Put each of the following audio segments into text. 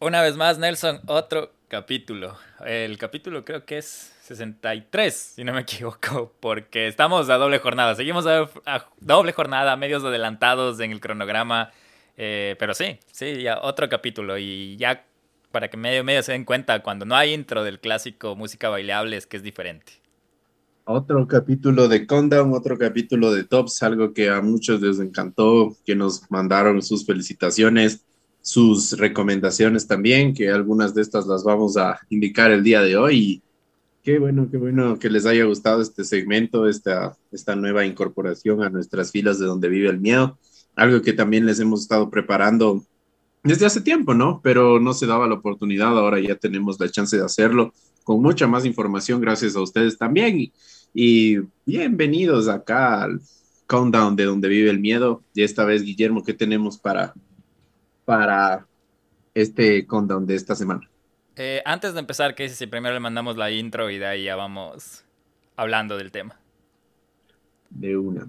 Una vez más, Nelson, otro capítulo. El capítulo creo que es 63, si no me equivoco, porque estamos a doble jornada. Seguimos a, doble jornada, medios adelantados en el cronograma. Eh, pero sí, sí, ya otro capítulo. Y ya para que medio medio se den cuenta, cuando no hay intro del clásico música bailable es que es diferente. Otro capítulo de Countdown, otro capítulo de Tops, algo que a muchos les encantó, que nos mandaron sus felicitaciones sus recomendaciones también, que algunas de estas las vamos a indicar el día de hoy. qué bueno, qué bueno que les haya gustado este segmento, esta, esta nueva incorporación a nuestras filas de donde vive el miedo. Algo que también les hemos estado preparando desde hace tiempo, ¿no? Pero no se daba la oportunidad, ahora ya tenemos la chance de hacerlo con mucha más información gracias a ustedes también. Y, y bienvenidos acá al countdown de donde vive el miedo. Y esta vez, Guillermo, ¿qué tenemos para, para este countdown de esta semana. Eh, antes de empezar, ¿qué dices si primero le mandamos la intro y de ahí ya vamos hablando del tema? De una.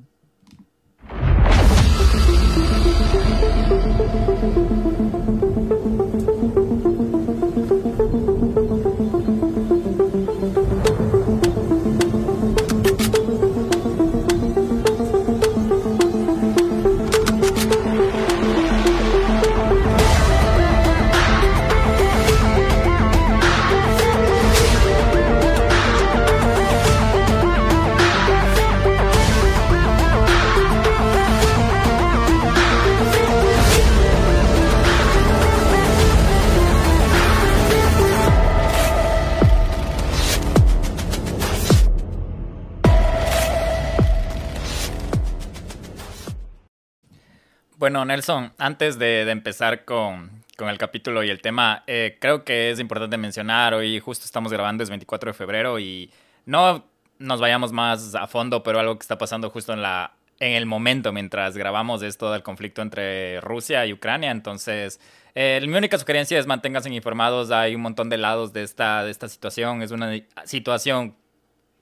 Bueno, Nelson, antes de, empezar con, el capítulo y el tema, eh, creo que es importante mencionar, hoy justo estamos grabando, es 24 de febrero y no nos vayamos más a fondo, pero algo que está pasando justo en, la, en el momento mientras grabamos es todo el conflicto entre Rusia y Ucrania, entonces... Eh, mi única sugerencia es manténganse informados. Hay un montón de lados de esta, de esta situación. Es una situación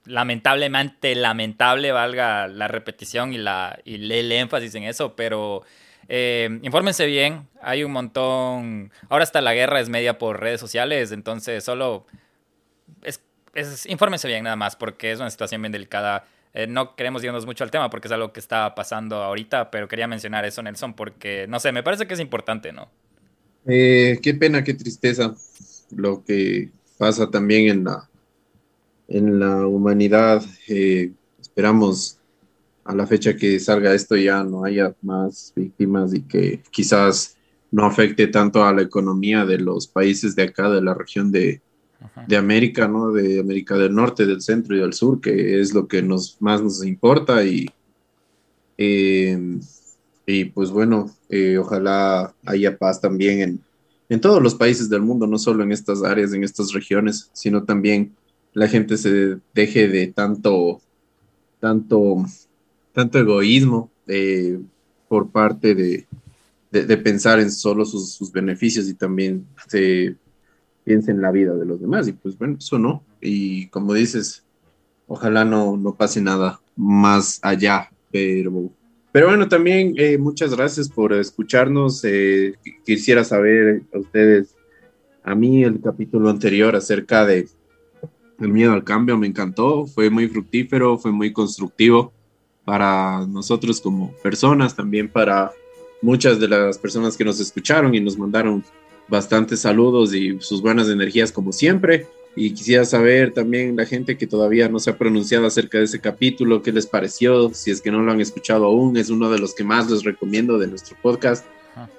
lamentablemente lamentable, valga la repetición y, la, y el énfasis en eso, pero eh, infórmense bien, hay un montón. Ahora hasta la guerra es media por redes sociales, entonces solo. Es, es, infórmense bien nada más, porque es una situación bien delicada. Eh, no queremos irnos mucho al tema porque es algo que está pasando ahorita, pero quería mencionar eso, Nelson, porque no sé, me parece que es importante, ¿no? Eh, qué pena, qué tristeza lo que pasa también en la, en la humanidad. esperamos a la fecha que salga esto ya no haya más víctimas y que quizás no afecte tanto a la economía de los países de acá, de la región de, América, ¿no? De América del Norte, del Centro y del Sur, que es lo que nos, más nos importa y, em, y pues bueno, eh, ojalá haya paz también en, en todos los países del mundo, no solo en estas áreas, en estas regiones, sino también la gente se deje de tanto, tanto tanto egoísmo eh, por parte de, pensar en solo sus, beneficios y también se piensa en la vida de los demás. Y pues bueno, eso no. Y como dices, ojalá no, no pase nada más allá, pero... Pero bueno, también eh, muchas gracias por escucharnos. Eh, quisiera saber a ustedes, a mí el capítulo anterior acerca de el miedo al cambio me encantó, fue muy fructífero, fue muy constructivo para nosotros como personas, también para muchas de las personas que nos escucharon y nos mandaron bastantes saludos y sus buenas energías como siempre. Y quisiera saber también la gente que todavía no se ha pronunciado acerca de ese capítulo, qué les pareció, si es que no lo han escuchado aún, es uno de los que más les recomiendo de nuestro podcast,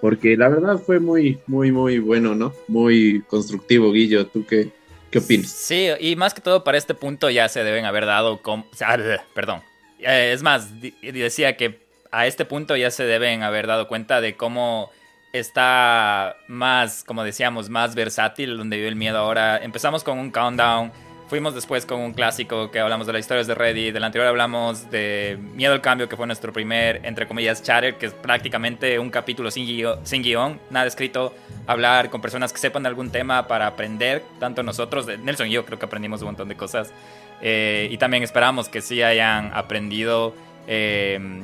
porque la verdad fue muy, muy, muy bueno, ¿no? Muy constructivo, Guillo, ¿tú qué, qué opinas? Sí, y más que todo para este punto ya se deben haber dado, con, perdón, eh, es más, decía que a este punto ya se deben haber dado cuenta de cómo está más, como decíamos, más versátil donde vive el miedo ahora. Empezamos con un countdown, fuimos después con un clásico que hablamos de las historias de Reddit, del anterior hablamos de Miedo al Cambio, que fue nuestro primer, entre comillas, chatter, que es prácticamente un capítulo sin guion, sin guion nada escrito, hablar con personas que sepan de algún tema para aprender, tanto nosotros, Nelson y yo creo que aprendimos un montón de cosas. Eh, y también esperamos que sí hayan aprendido em,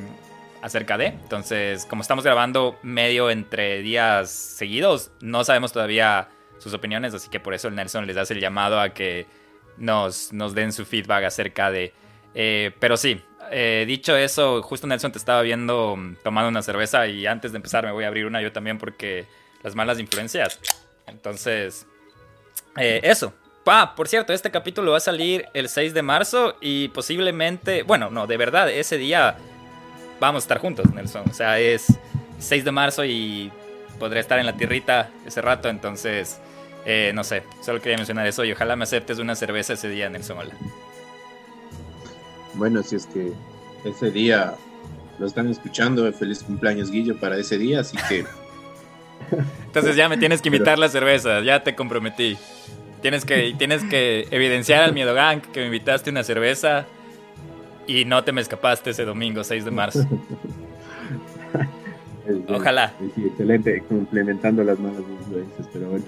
acerca de. Entonces, como estamos grabando medio entre días seguidos, no sabemos todavía sus opiniones, así que por eso el Nelson les hace el llamado a que nos, nos den su feedback acerca de... Eh, pero sí, eh, dicho eso, justo Nelson te estaba viendo mm, tomando una cerveza y antes de empezar me voy a abrir una yo también porque las malas influencias. Entonces, eh, eso. Ah, por cierto, este capítulo va a salir el 6 de marzo y posiblemente, bueno, no, de verdad, ese día vamos a estar juntos, Nelson. O sea, es 6 de marzo y podré estar en la tierrita ese rato, entonces, eh, no sé, solo quería mencionar eso y ojalá me aceptes una cerveza ese día, Nelson. Hola. Bueno, si es que ese día lo están escuchando, feliz cumpleaños Guillo para ese día, así que... Entonces ya me tienes que invitar la cerveza, ya te comprometí. Tienes que, tienes que evidenciar al Miedo Gang que me invitaste una cerveza y no te me escapaste ese domingo 6 de marzo. Ojalá. Sí, excelente, complementando las malas influencias, pero bueno.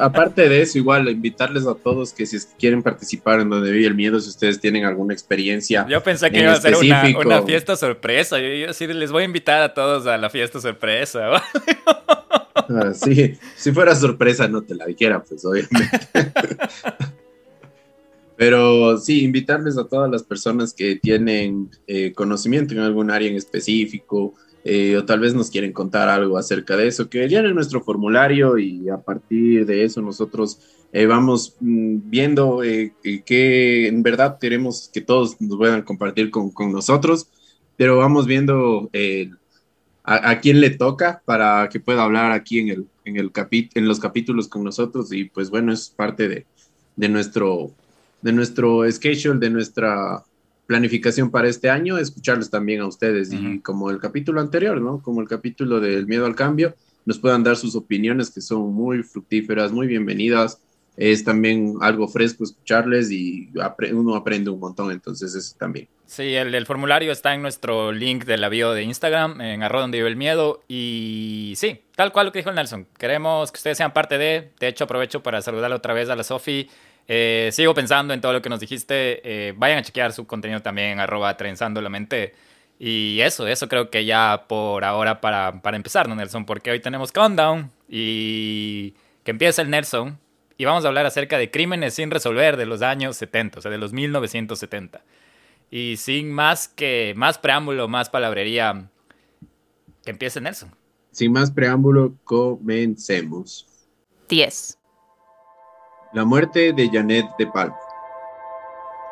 aparte de eso, igual invitarles a todos que si quieren participar en donde vive el miedo, si ustedes tienen alguna experiencia. Yo pensé que iba a ser una, fiesta sorpresa. Yo iba a les voy a invitar a todos a la fiesta sorpresa. Sí, si fuera sorpresa no te la dijera, pues obviamente. Pero sí, invitarles a todas las personas que tienen eh, conocimiento en algún área en específico, eh, o tal vez nos quieren contar algo acerca de eso, que llenen nuestro formulario y a partir de eso nosotros eh, vamos mm, viendo eh, que en verdad queremos que todos nos puedan compartir con, con nosotros, pero vamos viendo a, a, quién le toca para que pueda hablar aquí en, el, en, el en los capítulos con nosotros y pues bueno, es parte de, de nuestro, de nuestro schedule, de nuestra planificación para este año, escucharles también a ustedes y como el capítulo anterior, ¿no? Como el capítulo del miedo al cambio, nos puedan dar sus opiniones que son muy fructíferas, muy bienvenidas. Es también algo fresco escucharles y uno aprende un montón, entonces eso también. Sí, el, formulario está en nuestro link de la bio de Instagram, en arroba donde vive el miedo. Y sí, tal cual lo que dijo el Nelson. Queremos que ustedes sean parte de. De hecho, aprovecho para saludarle otra vez a la Sofi eh, sigo pensando en todo lo que nos dijiste. Eh, vayan a chequear su contenido también en arroba trenzando la mente. Y eso, eso creo que ya por ahora para, para empezar, ¿no, Nelson? Porque hoy tenemos Countdown y que empieza el Nelson. Y vamos a hablar acerca de crímenes sin resolver de los años 70, o sea, de los 1970. Y sin más que más preámbulo, más palabrería, que empiece Nelson. Sin más preámbulo, comencemos. 10. La muerte de Janet de Palma.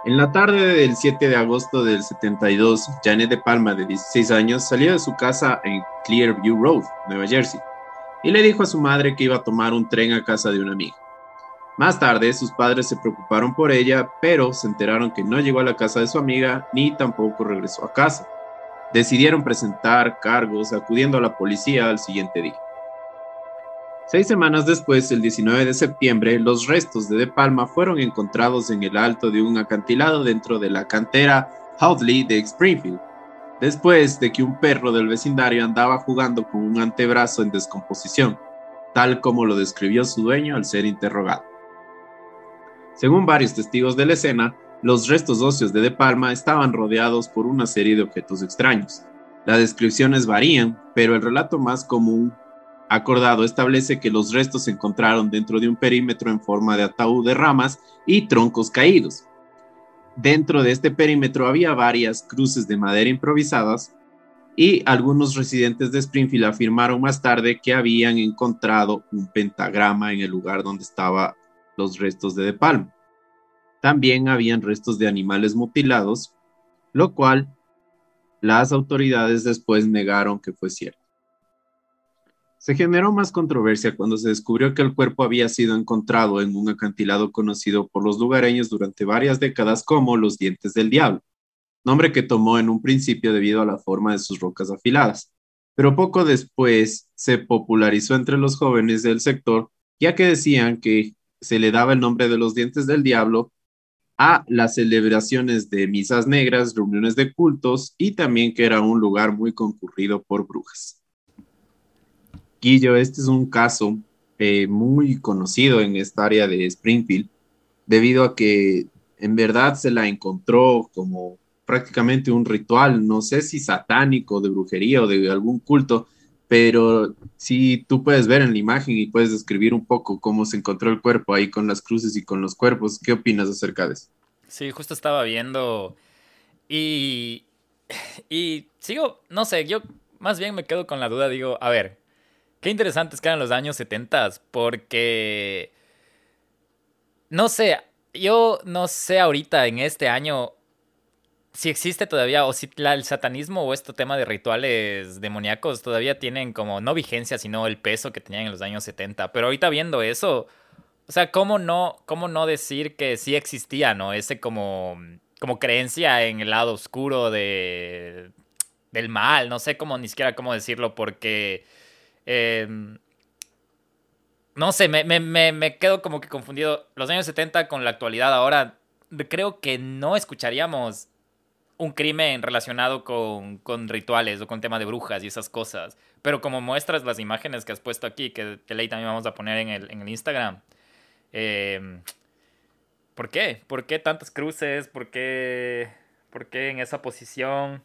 En la tarde del 7 de agosto del 72, Janet de Palma, de 16 años, salió de su casa en Clearview Road, Nueva Jersey, y le dijo a su madre que iba a tomar un tren a casa de una amiga. Más tarde, sus padres se preocuparon por ella, pero se enteraron que no llegó a la casa de su amiga ni tampoco regresó a casa. Decidieron presentar cargos acudiendo a la policía al siguiente día. Seis semanas después, el 19 de septiembre, los restos de De Palma fueron encontrados en el alto de un acantilado dentro de la cantera Houtley de Springfield, después de que un perro del vecindario andaba jugando con un antebrazo en descomposición, tal como lo describió su dueño al ser interrogado. Según varios testigos de la escena, los restos óseos de De Palma estaban rodeados por una serie de objetos extraños. Las descripciones varían, pero el relato más común acordado establece que los restos se encontraron dentro de un perímetro en forma de ataúd de ramas y troncos caídos. Dentro de este perímetro había varias cruces de madera improvisadas y algunos residentes de Springfield afirmaron más tarde que habían encontrado un pentagrama en el lugar donde estaban los restos de De Palma. También habían restos de animales mutilados, lo cual las autoridades después negaron que fue cierto. Se generó más controversia cuando se descubrió que el cuerpo había sido encontrado en un acantilado conocido por los lugareños durante varias décadas como los dientes del diablo, nombre que tomó en un principio debido a la forma de sus rocas afiladas, pero poco después se popularizó entre los jóvenes del sector, ya que decían que se le daba el nombre de los dientes del diablo a las celebraciones de misas negras, reuniones de cultos y también que era un lugar muy concurrido por brujas. Guillo, este es un caso eh, muy conocido en esta área de Springfield, debido a que en verdad se la encontró como prácticamente un ritual, no sé si satánico, de brujería o de algún culto, pero si tú puedes ver en la imagen y puedes describir un poco cómo se encontró el cuerpo ahí con las cruces y con los cuerpos. ¿Qué opinas acerca de eso? Sí, justo estaba viendo y, y sigo, no sé, yo más bien me quedo con la duda, digo, a ver, qué interesantes que eran los años 70 porque, no sé, yo no sé ahorita en este año si existe todavía, o si el satanismo o este tema de rituales demoníacos todavía tienen como no vigencia, sino el peso que tenían en los años 70. Pero ahorita viendo eso, o sea, ¿cómo no, cómo no decir que sí existía, ¿no? Ese como, como creencia en el lado oscuro de, del mal, no sé cómo ni siquiera cómo decirlo, porque... Em, no sé, me, me, me quedo como que confundido. Los años 70 con la actualidad ahora, creo que no escucharíamos un crimen relacionado con, con, rituales o con tema de brujas y esas cosas. Pero como muestras las imágenes que has puesto aquí, que de ley también vamos a poner en el, en el Instagram. Eh, ¿Por qué? ¿Por qué tantas cruces? ¿Por qué, ¿Por qué en esa posición?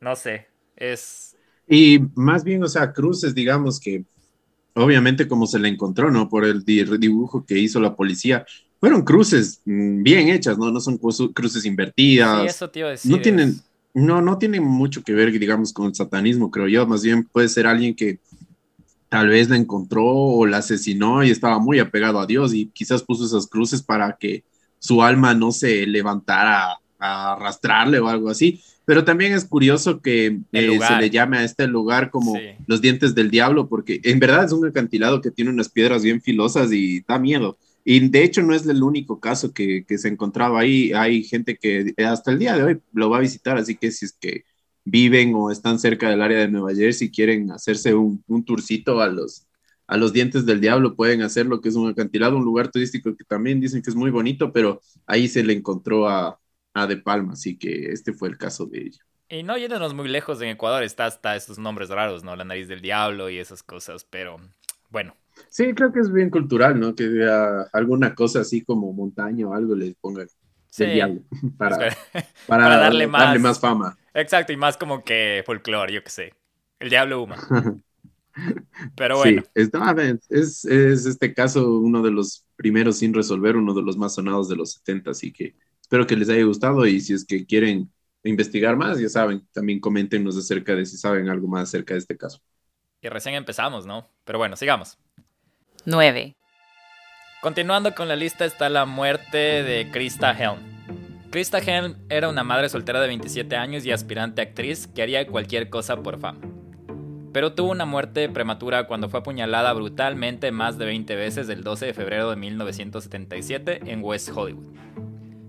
No sé. Es. Y más bien, o sea, cruces, digamos que obviamente como se le encontró, ¿no? Por el dibujo que hizo la policía, fueron cruces mm, bien hechas, ¿no? No son cruces invertidas. Sí, eso tío No tienen, no, no tienen mucho que ver, digamos, con el satanismo, creo yo. Más bien puede ser alguien que tal vez la encontró o la asesinó y estaba muy apegado a Dios y quizás puso esas cruces para que su alma no se levantara a arrastrarle o algo así. Pero también es curioso que eh, se le llame a este lugar como los dientes del diablo, porque en verdad es un acantilado que tiene unas piedras bien filosas y da miedo. Y de hecho no es el único caso que, se encontraba ahí. Hay gente que hasta el día de hoy lo va a visitar, así que si es que viven o están cerca del área de Nueva Jersey quieren hacerse un, un tourcito a los, a los dientes del diablo, pueden hacerlo, que es un acantilado, un lugar turístico que también dicen que es muy bonito, pero ahí se le encontró a, a De Palma, así que este fue el caso de ella. Y no yéndonos muy lejos, en Ecuador está hasta esos nombres raros, ¿no? La nariz del diablo y esas cosas, pero bueno, Sí, creo que es bien cultural, ¿no? Que alguna cosa así como montaña o algo les pongan sí. diablo para, para, darle, más, fama. Exacto, y más como que folclore, yo qué sé. El diablo huma. Pero bueno. Sí, es, es, este caso uno de los primeros sin resolver, uno de los más sonados de los 70, así que espero que les haya gustado y si es que quieren investigar más, ya saben, también coméntenos acerca de si saben algo más acerca de este caso. Y recién empezamos, ¿no? Pero bueno, sigamos. 9. Continuando con la lista está la muerte de Krista Helm. Krista Helm era una madre soltera de 27 años y aspirante actriz que haría cualquier cosa por fama. Pero tuvo una muerte prematura cuando fue apuñalada brutalmente más de 20 veces el 12 de febrero de 1977 en West Hollywood.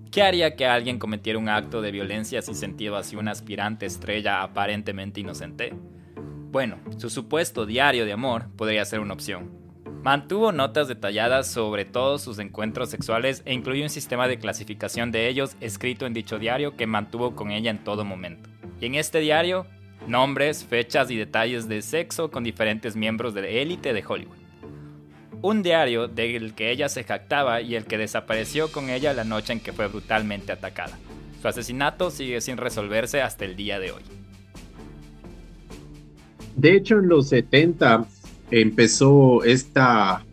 ¿Qué haría que alguien cometiera un acto de violencia sin sentido hacia una aspirante estrella aparentemente inocente? Bueno, su supuesto diario de amor podría ser una opción, Mantuvo notas detalladas sobre todos sus encuentros sexuales e incluyó un sistema de clasificación de ellos escrito en dicho diario que mantuvo con ella en todo momento. Y en este diario, nombres, fechas y detalles de sexo con diferentes miembros de élite de Hollywood. Un diario del que ella se jactaba y el que desapareció con ella la noche en que fue brutalmente atacada. Su asesinato sigue sin resolverse hasta el día de hoy. De hecho, en los 70 empezó esta,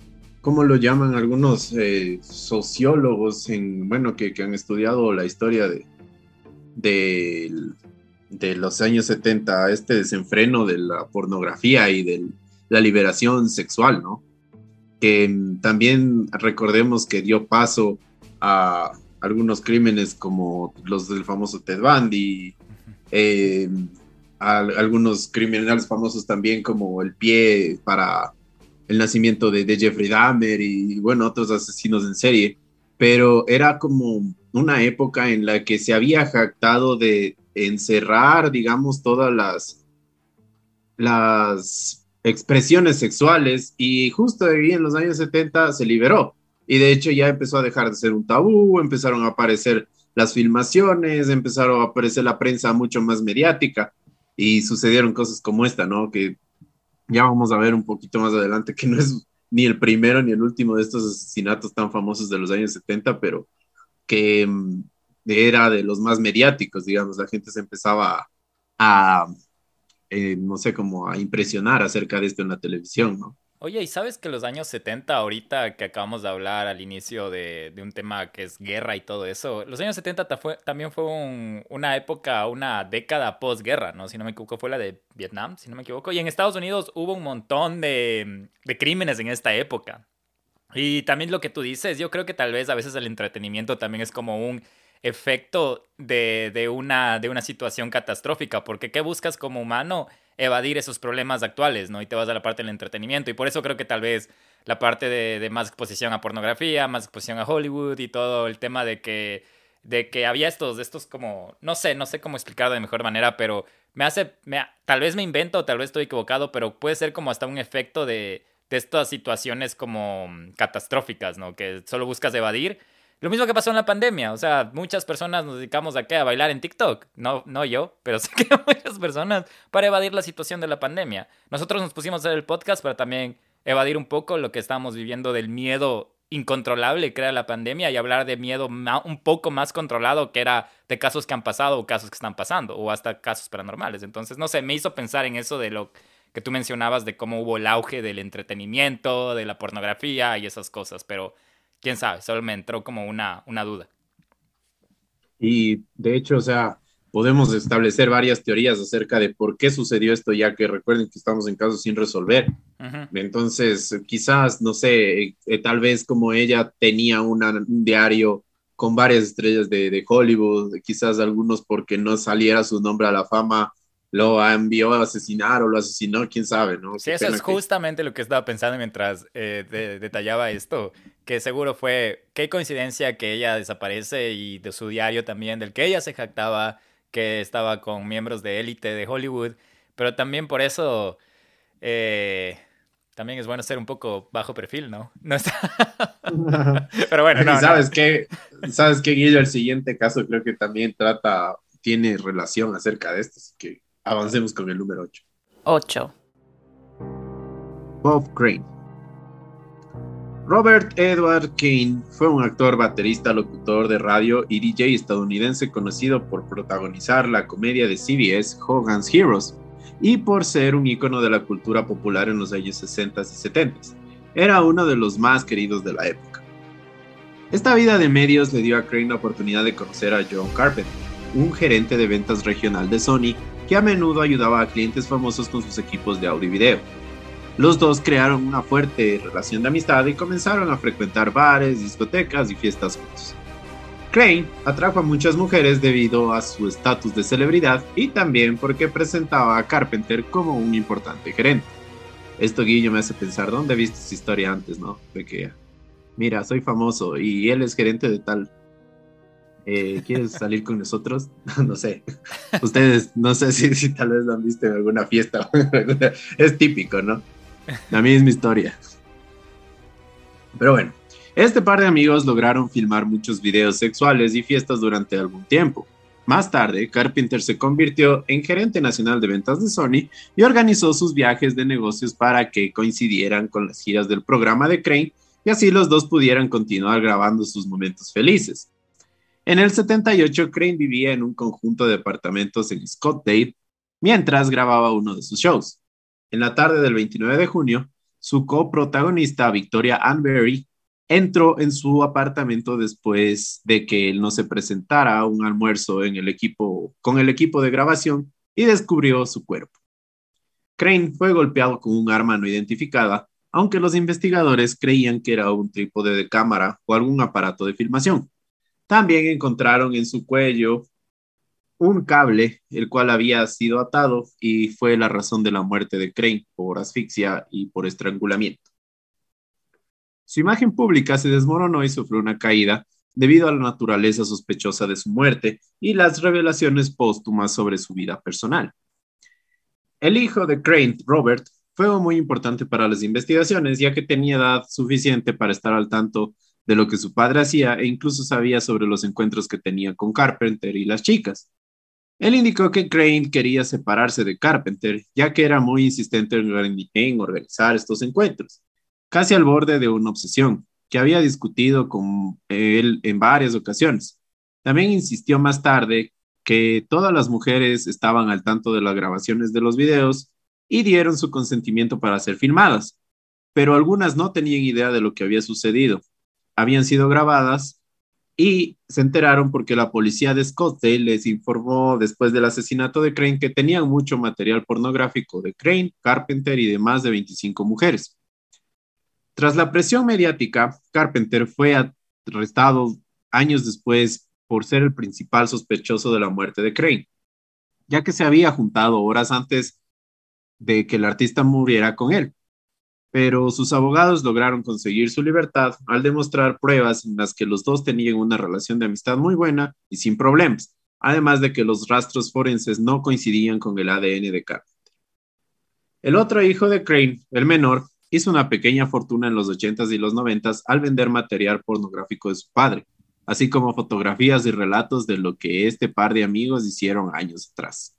¿cómo lo llaman algunos eh, sociólogos en, bueno, que, han estudiado la historia de, de, los años 70, este desenfreno de la pornografía y de la liberación sexual, ¿no? Que también recordemos que dio paso a algunos crímenes como los del famoso Ted Bundy, eh, algunos criminales famosos también como el pie para el nacimiento de, Jeffrey Dahmer y bueno, otros asesinos en serie, pero era como una época en la que se había jactado de encerrar, digamos, todas las, las expresiones sexuales y justo ahí en los años 70 se liberó. Y de hecho ya empezó a dejar de ser un tabú, empezaron a aparecer las filmaciones, empezaron a aparecer la prensa mucho más mediática y sucedieron cosas como esta, ¿no? Que ya vamos a ver un poquito más adelante, que no es ni el primero ni el último de estos asesinatos tan famosos de los años 70, pero que mm, era de los más mediáticos, digamos, la gente se empezaba a, eh, no sé, como a impresionar acerca de esto en la televisión, ¿no? Oye, ¿y sabes que los años 70, ahorita que acabamos de hablar al inicio de, un tema que es guerra y todo eso, los años 70 también fue una época, una década postguerra, ¿no? Si no me equivoco, fue la de Vietnam, si no me equivoco. Y en Estados Unidos hubo un montón de, de crímenes en esta época. Y también lo que tú dices, yo creo que tal vez a veces el entretenimiento también es como un efecto de, de, una, de una situación catastrófica, porque ¿qué buscas como humano? Evadir esos problemas actuales, ¿no? Y te vas a la parte del entretenimiento. Y por eso creo que tal vez la parte de, más exposición a pornografía, más exposición a Hollywood y todo el tema de que, de que había estos, estos como, no sé, no sé cómo explicarlo de mejor manera, pero me hace, tal vez me invento, tal vez estoy equivocado, pero puede ser como hasta un efecto de, de estas situaciones como catastróficas, ¿no? Que solo buscas evadir lo mismo que pasó en la pandemia, o sea, muchas personas nos dedicamos a qué, a bailar en TikTok, no, no yo, pero sé que muchas personas para evadir la situación de la pandemia. Nosotros nos pusimos a hacer el podcast para también evadir un poco lo que estamos viviendo del miedo incontrolable que era la pandemia y hablar de miedo un poco más controlado que era de casos que han pasado o casos que están pasando o hasta casos paranormales. Entonces, no sé, me hizo pensar en eso de lo que tú mencionabas de cómo hubo el auge del entretenimiento, de la pornografía y esas cosas, pero quién sabe, solo me entró como una, una duda. Y de hecho, o sea, podemos establecer varias teorías acerca de por qué sucedió esto, ya que recuerden que estamos en casos sin resolver. Entonces, quizás, no sé, eh, tal vez como ella tenía un diario con varias estrellas de, de, Hollywood, quizás algunos porque no saliera su nombre a la fama, lo envió a asesinar o lo asesinó, quién sabe, ¿no? Sí, eso es justamente lo que estaba pensando mientras eh, detallaba esto, que seguro fue, qué coincidencia que ella desaparece y de su diario también, del que ella se jactaba, que estaba con miembros de élite de Hollywood, pero también por eso... Eh, también es bueno ser un poco bajo perfil, ¿no? no Pero bueno, no. ¿Sabes qué? ¿Sabes qué, Guillo? El siguiente caso creo que también trata, tiene relación acerca de esto, así que Avancemos con el número 8. 8. Bob Crane. Robert Edward Kane fue un actor, baterista, locutor de radio y DJ estadounidense conocido por protagonizar la comedia de CBS Hogan's Heroes y por ser un ícono de la cultura popular en los años 60 y 70. Era uno de los más queridos de la época. Esta vida de medios le dio a Crane la oportunidad de conocer a John Carpenter, un gerente de ventas regional de Sony que a menudo ayudaba a clientes famosos con sus equipos de audio y video. Los dos crearon una fuerte relación de amistad y comenzaron a frecuentar bares, discotecas y fiestas juntos. Crane atrajo a muchas mujeres debido a su estatus de celebridad y también porque presentaba a Carpenter como un importante gerente. Esto Guillo me hace pensar, ¿dónde viste esa historia antes, no? De mira, soy famoso y él es gerente de tal eh, ¿quieres salir con nosotros? no sé. Ustedes, no sé si, tal vez lo han visto en alguna fiesta. es típico, ¿no? La misma historia. Pero bueno, este par de amigos lograron filmar muchos videos sexuales y fiestas durante algún tiempo. Más tarde, Carpenter se convirtió en gerente nacional de ventas de Sony y organizó sus viajes de negocios para que coincidieran con las giras del programa de Crane y así los dos pudieran continuar grabando sus momentos felices. En el 78, Crane vivía en un conjunto de departamentos en Scottsdale mientras grababa uno de sus shows. En la tarde del 29 de junio, su coprotagonista, Victoria Ann entró en su apartamento después de que él no se presentara a un almuerzo con el equipo de grabación y descubrió su cuerpo. Crane fue golpeado con un arma no identificada, aunque los investigadores creían que era un trípode de cámara o algún aparato de filmación. También encontraron en su cuello un cable, el cual había sido atado y fue la razón de la muerte de Crane por asfixia y por estrangulamiento. Su imagen pública se desmoronó y sufrió una caída debido a la naturaleza sospechosa de su muerte y las revelaciones póstumas sobre su vida personal. El hijo de Crane, Robert, fue muy importante para las investigaciones, ya que tenía edad suficiente para estar al tanto de lo que su padre hacía e incluso sabía sobre los encuentros que tenía con Carpenter y las chicas. Él indicó que Crane quería separarse de Carpenter, ya que era muy insistente en organizar estos encuentros, casi al borde de una obsesión, que había discutido con él en varias ocasiones. También insistió más tarde que todas las mujeres estaban al tanto de las grabaciones de los videos y dieron su consentimiento para ser filmadas, pero algunas no tenían idea de lo que había sucedido. Habían sido grabadas y se enteraron porque la policía de Scottsdale les informó después del asesinato de Crane que tenían mucho material pornográfico de Crane, Carpenter y de más de 25 mujeres. Tras la presión mediática, Carpenter fue arrestado años después por ser el principal sospechoso de la muerte de Crane, ya que se había juntado horas antes de que el artista muriera con él. Pero sus abogados lograron conseguir su libertad al demostrar pruebas en las que los dos tenían una relación de amistad muy buena y sin problemas, además de que los rastros forenses no coincidían con el ADN de Carpenter. El otro hijo de Crane, el menor, hizo una pequeña fortuna en los 80s y los 90s al vender material pornográfico de su padre, así como fotografías y relatos de lo que este par de amigos hicieron años atrás.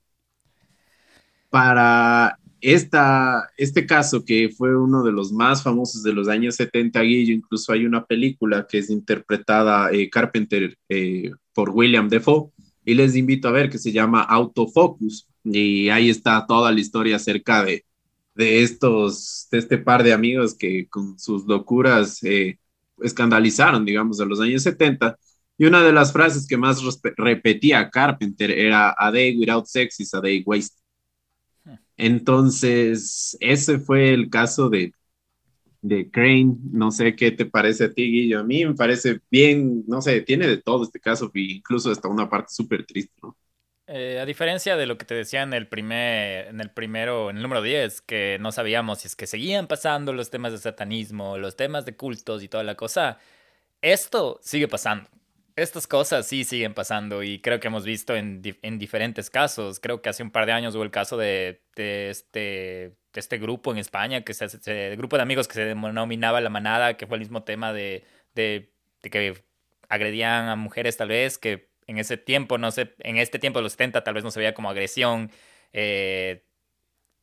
Para esta, este caso, que fue uno de los más famosos de los años 70, Guillo, incluso hay una película que es interpretada eh, Carpenter eh, por William Defoe, y les invito a ver que se llama Autofocus, y ahí está toda la historia acerca de, de estos, de este par de amigos que con sus locuras eh, escandalizaron, digamos, en los años 70. Y una de las frases que más repetía Carpenter era A day without sex is a day waste. Entonces, ese fue el caso de, de Crane. No sé qué te parece a ti, Guillo. A mí me parece bien, no sé, tiene de todo este caso, incluso hasta una parte súper triste, ¿no? Eh, a diferencia de lo que te decía en el primer, en el primero, en el número 10, que no sabíamos si es que seguían pasando los temas de satanismo, los temas de cultos y toda la cosa, esto sigue pasando. Estas cosas sí siguen pasando y creo que hemos visto en, en diferentes casos. Creo que hace un par de años hubo el caso de, de este, este grupo en España, que se, el grupo de amigos que se denominaba La Manada, que fue el mismo tema de, de, de que agredían a mujeres tal vez, que en ese tiempo, no sé, en este tiempo de los 70 tal vez no se veía como agresión eh,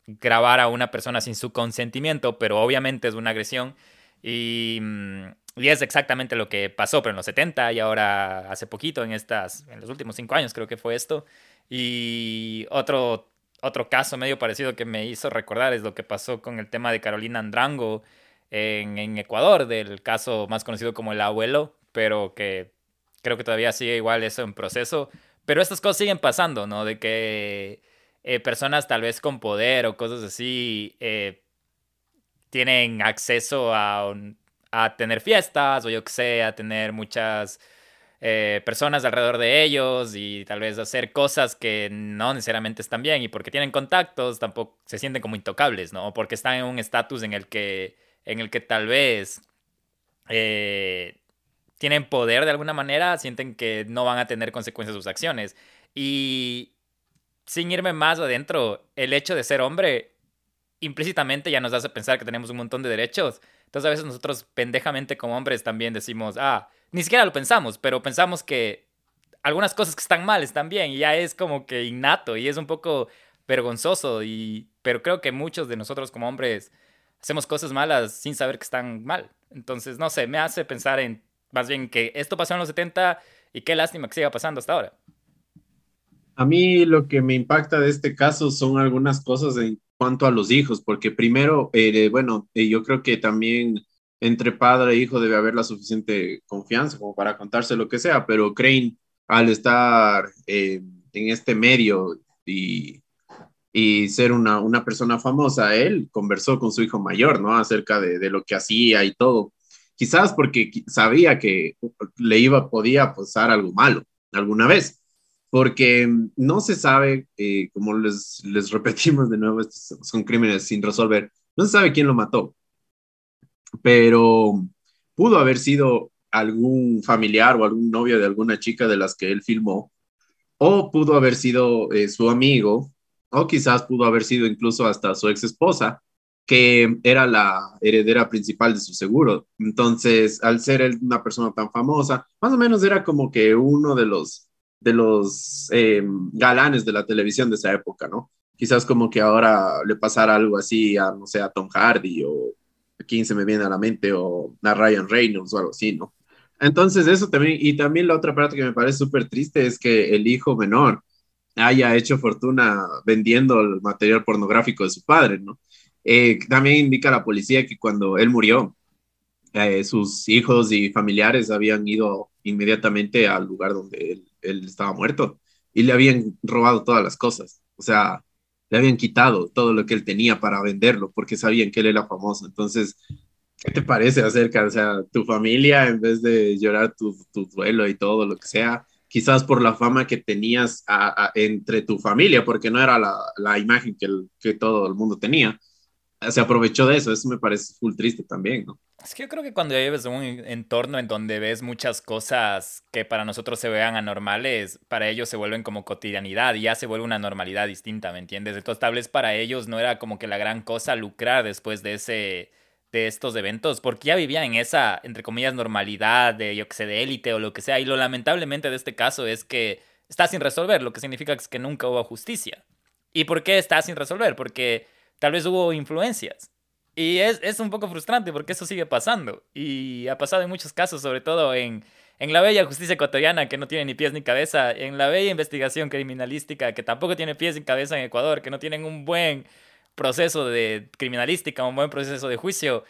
grabar a una persona sin su consentimiento, pero obviamente es una agresión y, mm, y, es exactamente lo que pasó, pero en los 70 y ahora hace poquito, en, estas, en los últimos cinco años creo que fue esto. Y otro, otro caso medio parecido que me hizo recordar es lo que pasó con el tema de Carolina Andrango en, en Ecuador, del caso más conocido como el abuelo, pero que creo que todavía sigue igual eso en proceso, pero estas cosas siguen pasando, ¿no? De que eh, personas tal vez con poder o cosas así eh, tienen acceso a, a, tener fiestas o yo que sé, a tener muchas eh, personas alrededor de ellos y tal vez hacer cosas que no necesariamente están bien y porque tienen contactos tampoco se sienten como intocables, ¿no? Porque están en un estatus en el que en el que tal vez tienen poder de alguna manera, sienten que no van a tener consecuencias sus acciones. Y sin irme más adentro, el hecho de ser hombre implícitamente ya nos hace pensar que tenemos un montón de derechos. Entonces a veces nosotros pendejamente como hombres también decimos, ah, ni siquiera lo pensamos, pero pensamos que algunas cosas que están mal están bien y ya es como que innato y es un poco vergonzoso y pero creo que muchos de nosotros como hombres hacemos cosas malas sin saber que están mal. Entonces, no sé, me hace pensar en más bien que esto pasó en los 70 y qué lástima que siga pasando hasta ahora. A mí lo que me impacta de este caso son algunas cosas en cuanto a los hijos, porque primero, eh, bueno, eh, yo creo que también entre padre e hijo debe haber la suficiente confianza como para contarse lo que sea, pero Crane, al estar eh, en este medio y, y ser una, una, persona famosa, él conversó con su hijo mayor, ¿no? Acerca de, de lo que hacía y todo quizás porque sabía que le iba, podía pasar algo malo alguna vez, porque no se sabe, eh, como les, les repetimos de nuevo, son crímenes sin resolver, no se sabe quién lo mató, pero pudo haber sido algún familiar o algún novio de alguna chica de las que él filmó, o pudo haber sido eh, su amigo, o quizás pudo haber sido incluso hasta su ex esposa, que era la heredera principal de su seguro. Entonces, al ser una persona tan famosa, más o menos era como que uno de los, de los eh, galanes de la televisión de esa época, ¿no? Quizás como que ahora le pasara algo así a, no sé, a Tom Hardy o a quien se me viene a la mente o a Ryan Reynolds o algo así, ¿no? Entonces, eso también, y también la otra parte que me parece súper triste es que el hijo menor haya hecho fortuna vendiendo el material pornográfico de su padre, ¿no? Eh, también indica la policía que cuando él murió, eh, sus hijos y familiares habían ido inmediatamente al lugar donde él, él, estaba muerto y le habían robado todas las cosas. O sea, le habían quitado todo lo que él tenía para venderlo porque sabían que él era famoso. Entonces, ¿qué te parece acerca? O sea, tu familia, en vez de llorar tu, tu duelo y todo lo que sea, quizás por la fama que tenías entre tu familia, porque no era la, la imagen que, que todo el mundo tenía, se aprovechó de eso. Eso me parece full triste también, ¿no? Es que yo creo que cuando vives en un entorno en donde ves muchas cosas que para nosotros se vean anormales, para ellos se vuelven como cotidianidad y ya se vuelve una normalidad distinta, ¿me entiendes? Entonces tal vez para ellos no era como que la gran cosa lucrar después de ese de estos eventos, porque ya vivían en esa, entre comillas, normalidad de, yo que sé, de élite o lo que sea. Y lo lamentablemente de este caso es que está sin resolver, lo que significa que nunca hubo justicia. ¿Y por qué está sin resolver? Porque tal vez hubo influencias. Y es, es, un poco frustrante porque eso sigue pasando. Y ha pasado en muchos casos, sobre todo en, en la bella justicia ecuatoriana que no tiene ni pies ni cabeza, en la bella investigación criminalística que tampoco tiene pies ni cabeza en Ecuador, que no tienen un buen proceso de criminalística, un buen proceso de juicio.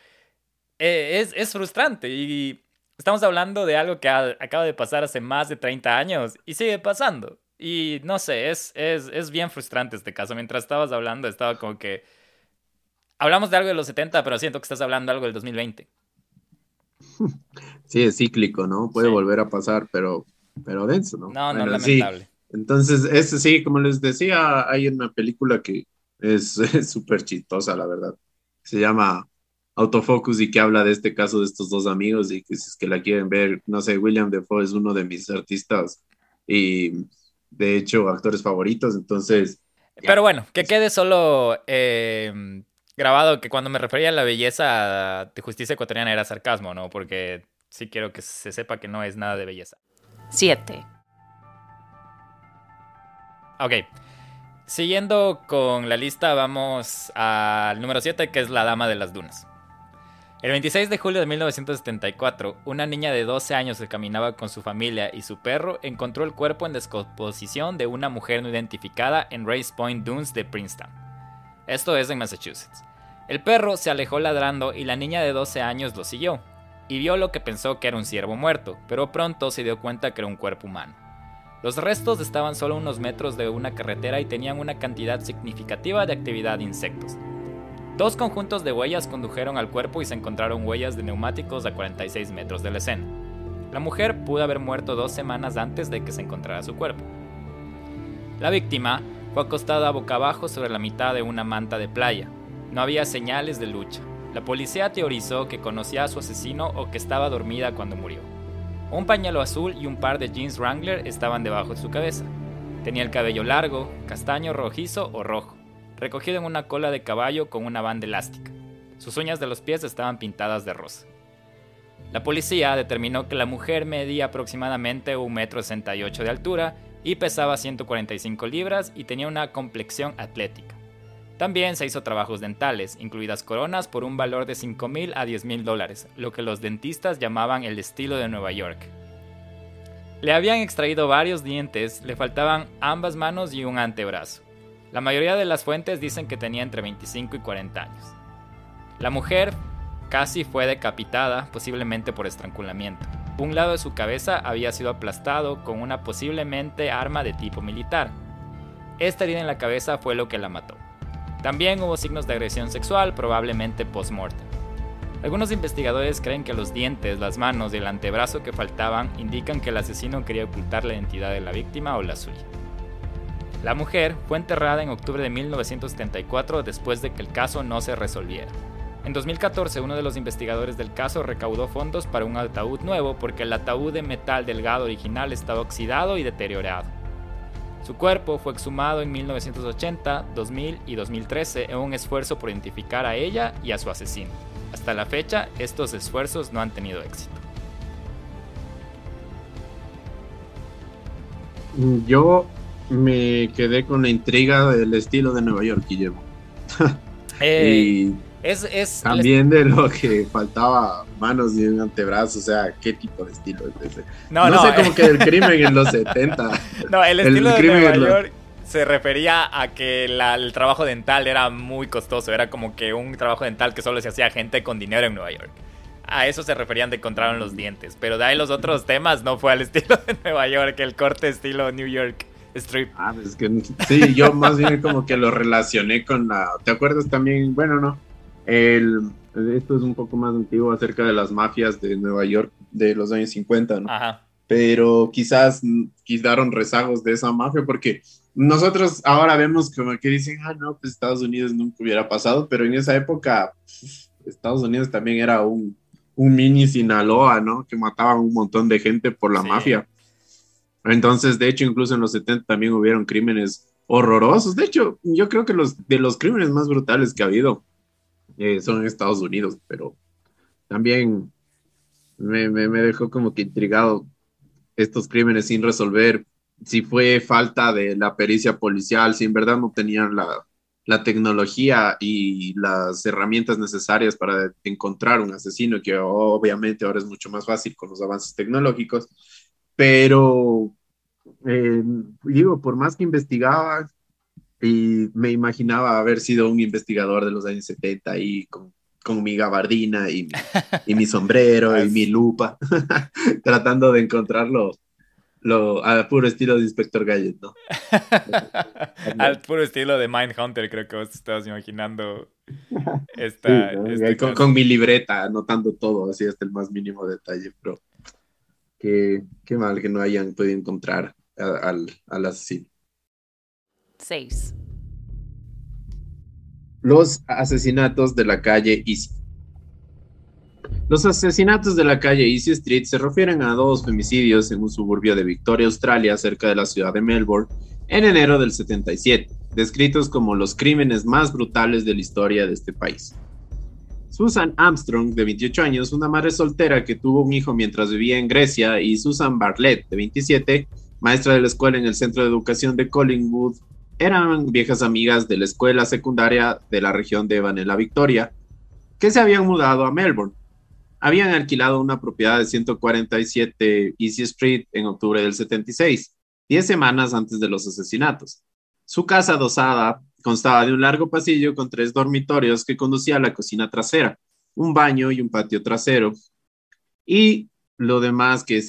Eh, es, es, frustrante y estamos hablando de algo que acaba de pasar hace más de 30 años y sigue pasando. Y no sé, es, es, es bien frustrante este caso. Mientras estabas hablando, estaba como que hablamos de algo de los 70, pero siento que estás hablando de algo del 2020. Sí, es cíclico, ¿no? Puede volver a pasar, pero, pero denso, ¿no? No, no, lamentable. Entonces, ese sí, como les decía, hay una película que es súper chistosa, la verdad. Se llama Autofocus y que habla de este caso de estos dos amigos y que si es que la quieren ver, no sé, William Defoe es uno de mis artistas y de hecho actores favoritos, entonces... Pero bueno, que quede solo eh, grabado que cuando me refería a la belleza de justicia ecuatoriana era sarcasmo, ¿no? Porque sí quiero que se sepa que no es nada de belleza. 7. Ok. Siguiendo con la lista, vamos al número 7, que es la Dama de las Dunas. El 26 de julio de 1974, una niña de 12 años que caminaba con su familia y su perro encontró el cuerpo en descomposición de una mujer no identificada en Race Point Dunes de Princeton. Esto es en Massachusetts. El perro se alejó ladrando y la niña de 12 años lo siguió, y vio lo que pensó que era un ciervo muerto, pero pronto se dio cuenta que era un cuerpo humano. Los restos estaban solo unos metros de una carretera y tenían una cantidad significativa de actividad de insectos. Dos conjuntos de huellas condujeron al cuerpo y se encontraron huellas de neumáticos a 46 metros de la escena. La mujer pudo haber muerto dos semanas antes de que se encontrara su cuerpo. La víctima fue acostada boca abajo sobre la mitad de una manta de playa, no había señales de lucha. La policía teorizó que conocía a su asesino o que estaba dormida cuando murió. Un pañuelo azul y un par de jeans Wrangler estaban debajo de su cabeza. Tenía el cabello largo, castaño rojizo o rojo, recogido en una cola de caballo con una banda elástica. Sus uñas de los pies estaban pintadas de rosa. La policía determinó que la mujer medía aproximadamente 1,68 m de altura y pesaba 145 libras y tenía una complexión atlética. También se hizo trabajos dentales, incluidas coronas por un valor de 5 mil a 10 mil dólares, lo que los dentistas llamaban el estilo de Nueva York. Le habían extraído varios dientes, le faltaban ambas manos y un antebrazo. La mayoría de las fuentes dicen que tenía entre 25 y 40 años. La mujer casi fue decapitada, posiblemente por estrangulamiento. Un lado de su cabeza había sido aplastado con una posiblemente arma de tipo militar. Esta herida en la cabeza fue lo que la mató. También hubo signos de agresión sexual, probablemente post-mortem. Algunos investigadores creen que los dientes, las manos y el antebrazo que faltaban indican que el asesino quería ocultar la identidad de la víctima o la suya. La mujer fue enterrada en octubre de 1974 después de que el caso no se resolviera. En 2014, uno de los investigadores del caso recaudó fondos para un ataúd nuevo porque el ataúd de metal delgado original estaba oxidado y deteriorado. Su cuerpo fue exhumado en 1980, 2000 y 2013 en un esfuerzo por identificar a ella y a su asesino. Hasta la fecha, estos esfuerzos no han tenido éxito. Yo me quedé con la intriga del estilo de Nueva York, Guillermo. Eh, es, es También de lo que faltaba manos y un antebrazo, o sea, ¿qué tipo de estilo es ese? No, no, sé, como que el crimen en los 70. No, el estilo de Nueva York se refería a que el trabajo dental era muy costoso. Era como que un trabajo dental que solo se hacía gente con dinero en Nueva York. A eso se referían de encontraron los dientes. Pero de ahí los otros temas no fue al estilo de Nueva York, el corte estilo New York Strip. Ah, es que sí, yo más bien como que lo relacioné con la. ¿Te acuerdas también? Bueno, no. El, esto es un poco más antiguo acerca de las mafias de Nueva York de los años 50, ¿no? Ajá. Pero quizás quedaron rezagos de esa mafia porque nosotros ahora vemos como que dicen, ah, no, pues Estados Unidos nunca hubiera pasado, pero en esa época Estados Unidos también era un, un mini Sinaloa, ¿no? Que mataban un montón de gente por la mafia. Entonces, de hecho, incluso en los 70 también hubieron crímenes horrorosos. De hecho, yo creo que los de los crímenes más brutales que ha habido eh, son en Estados Unidos, pero también me, me, dejó como que intrigado estos crímenes sin resolver, si fue falta de la pericia policial, si en verdad no tenían la, la tecnología y las herramientas necesarias para encontrar un asesino, que obviamente ahora es mucho más fácil con los avances tecnológicos, pero eh, digo, por más que investigaba, y me imaginaba haber sido un investigador de los años 70 y con, con mi gabardina y, y mi sombrero y mi lupa, tratando de encontrarlo lo, al puro estilo de Inspector Gadget, ¿no? al puro estilo de Mindhunter, creo que vos estabas imaginando esta, este con, con, mi libreta, anotando todo, así hasta el más mínimo detalle, pero qué, qué mal que no hayan podido encontrar al, al asesino. 6. Los asesinatos de la calle Easy. Los asesinatos de la calle Easy Street se refieren a dos femicidios en un suburbio de Victoria, Australia, cerca de la ciudad de Melbourne, en enero del 77, descritos como los crímenes más brutales de la historia de este país. Susan Armstrong, de 28 años, una madre soltera que tuvo un hijo mientras vivía en Grecia, y Susan Bartlett, de 27, maestra de la escuela en el Centro de Educación de Collingwood, eran viejas amigas de la escuela secundaria de la región de Vanilla Victoria, que se habían mudado a Melbourne. Habían alquilado una propiedad de 147 Easy Street en octubre del 76, diez semanas antes de los asesinatos. Su casa adosada constaba de un largo pasillo con tres dormitorios que conducía a la cocina trasera, un baño y un patio trasero, y lo demás que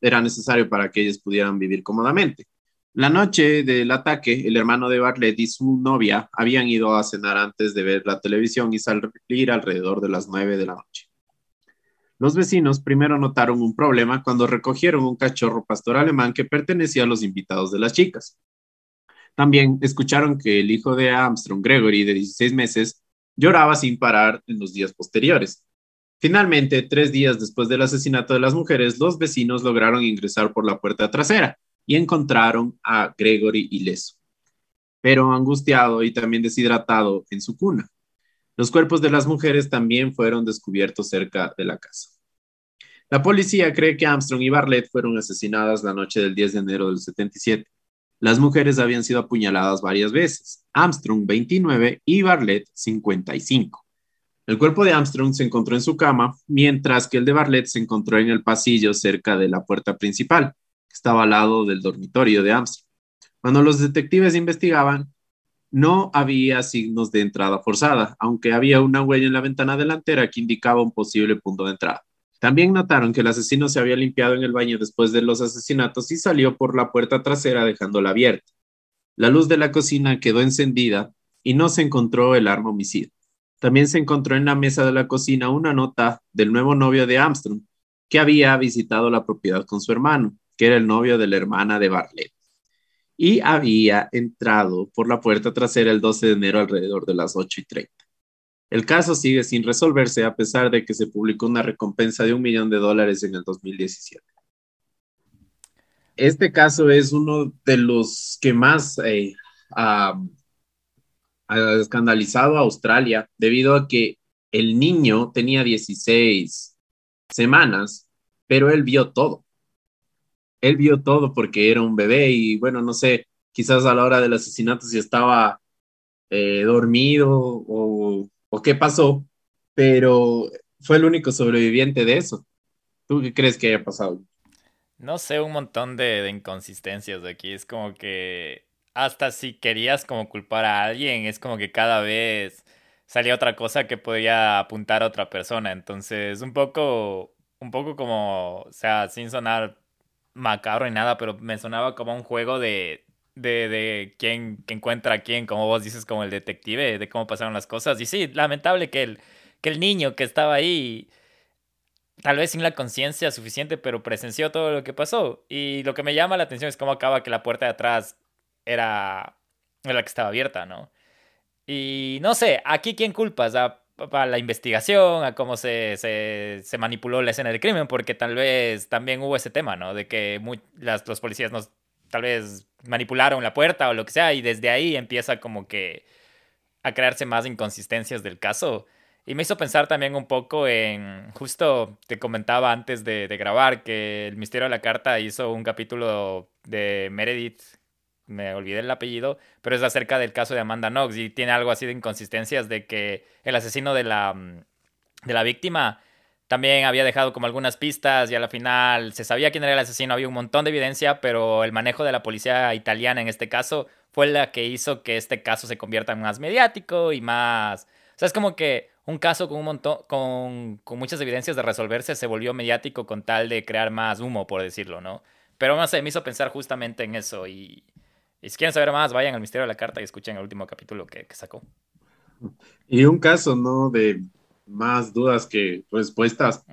era necesario para que ellos pudieran vivir cómodamente. La noche del ataque, el hermano de Bartlett y su novia habían ido a cenar antes de ver la televisión y salir alrededor de las nueve de la noche. Los vecinos primero notaron un problema cuando recogieron un cachorro pastor alemán que pertenecía a los invitados de las chicas. También escucharon que el hijo de Armstrong, Gregory, de 16 meses, lloraba sin parar en los días posteriores. Finalmente, tres días después del asesinato de las mujeres, los vecinos lograron ingresar por la puerta trasera y encontraron a Gregory ileso, pero angustiado y también deshidratado en su cuna. Los cuerpos de las mujeres también fueron descubiertos cerca de la casa. La policía cree que Armstrong y Bartlett fueron asesinadas la noche del 10 de enero del 77. Las mujeres habían sido apuñaladas varias veces, Armstrong 29 y Bartlett 55. El cuerpo de Armstrong se encontró en su cama, mientras que el de Bartlett se encontró en el pasillo cerca de la puerta principal estaba al lado del dormitorio de Armstrong. Cuando los detectives investigaban, no había signos de entrada forzada, aunque había una huella en la ventana delantera que indicaba un posible punto de entrada. También notaron que el asesino se había limpiado en el baño después de los asesinatos y salió por la puerta trasera dejándola abierta. La luz de la cocina quedó encendida y no se encontró el arma homicida. También se encontró en la mesa de la cocina una nota del nuevo novio de Armstrong, que había visitado la propiedad con su hermano que era el novio de la hermana de Bartlett, y había entrado por la puerta trasera el 12 de enero alrededor de las 8 y 30. El caso sigue sin resolverse a pesar de que se publicó una recompensa de un millón de dólares en el 2017. Este caso es uno de los que más eh, ha escandalizado a Australia debido a que el niño tenía 16 semanas, pero él vio todo él vio todo porque era un bebé y bueno, no sé, quizás a la hora del asesinato si estaba eh, dormido o, qué pasó, pero fue el único sobreviviente de eso. ¿Tú qué crees que haya pasado? No sé, un montón de, inconsistencias aquí. Es como que hasta si querías como culpar a alguien, es como que cada vez salía otra cosa que podía apuntar a otra persona. Entonces, un poco, un poco como, o sea, sin sonar macabro ni nada, pero me sonaba como un juego de, de, de quién encuentra a quién, como vos dices, como el detective, de cómo pasaron las cosas. Y sí, lamentable que el, que el niño que estaba ahí, tal vez sin la conciencia suficiente, pero presenció todo lo que pasó. Y lo que me llama la atención es cómo acaba que la puerta de atrás era, la que estaba abierta, ¿no? Y no sé, aquí quién culpas a, la investigación, a cómo se, se, manipuló la escena del crimen, porque tal vez también hubo ese tema, ¿no? De que las, los policías nos, tal vez manipularon la puerta o lo que sea, y desde ahí empieza como que a crearse más inconsistencias del caso. Y me hizo pensar también un poco en, justo te comentaba antes de, de grabar, que el Misterio de la Carta hizo un capítulo de Meredith me olvidé el apellido, pero es acerca del caso de Amanda Knox y tiene algo así de inconsistencias de que el asesino de la, mm, de la víctima también había dejado como algunas pistas y a la final se sabía quién era el asesino, había un montón de evidencia, pero el manejo de la policía italiana en este caso fue la que hizo que este caso se convierta en más mediático y más... O sea, es como que un caso con un montón, con, con muchas evidencias de resolverse se volvió mediático con tal de crear más humo, por decirlo, ¿no? Pero no sé, me hizo pensar justamente en eso y, y si quieren saber más, vayan al Misterio de la Carta y escuchen el último capítulo que, sacó. Y un caso, ¿no? De más dudas que respuestas,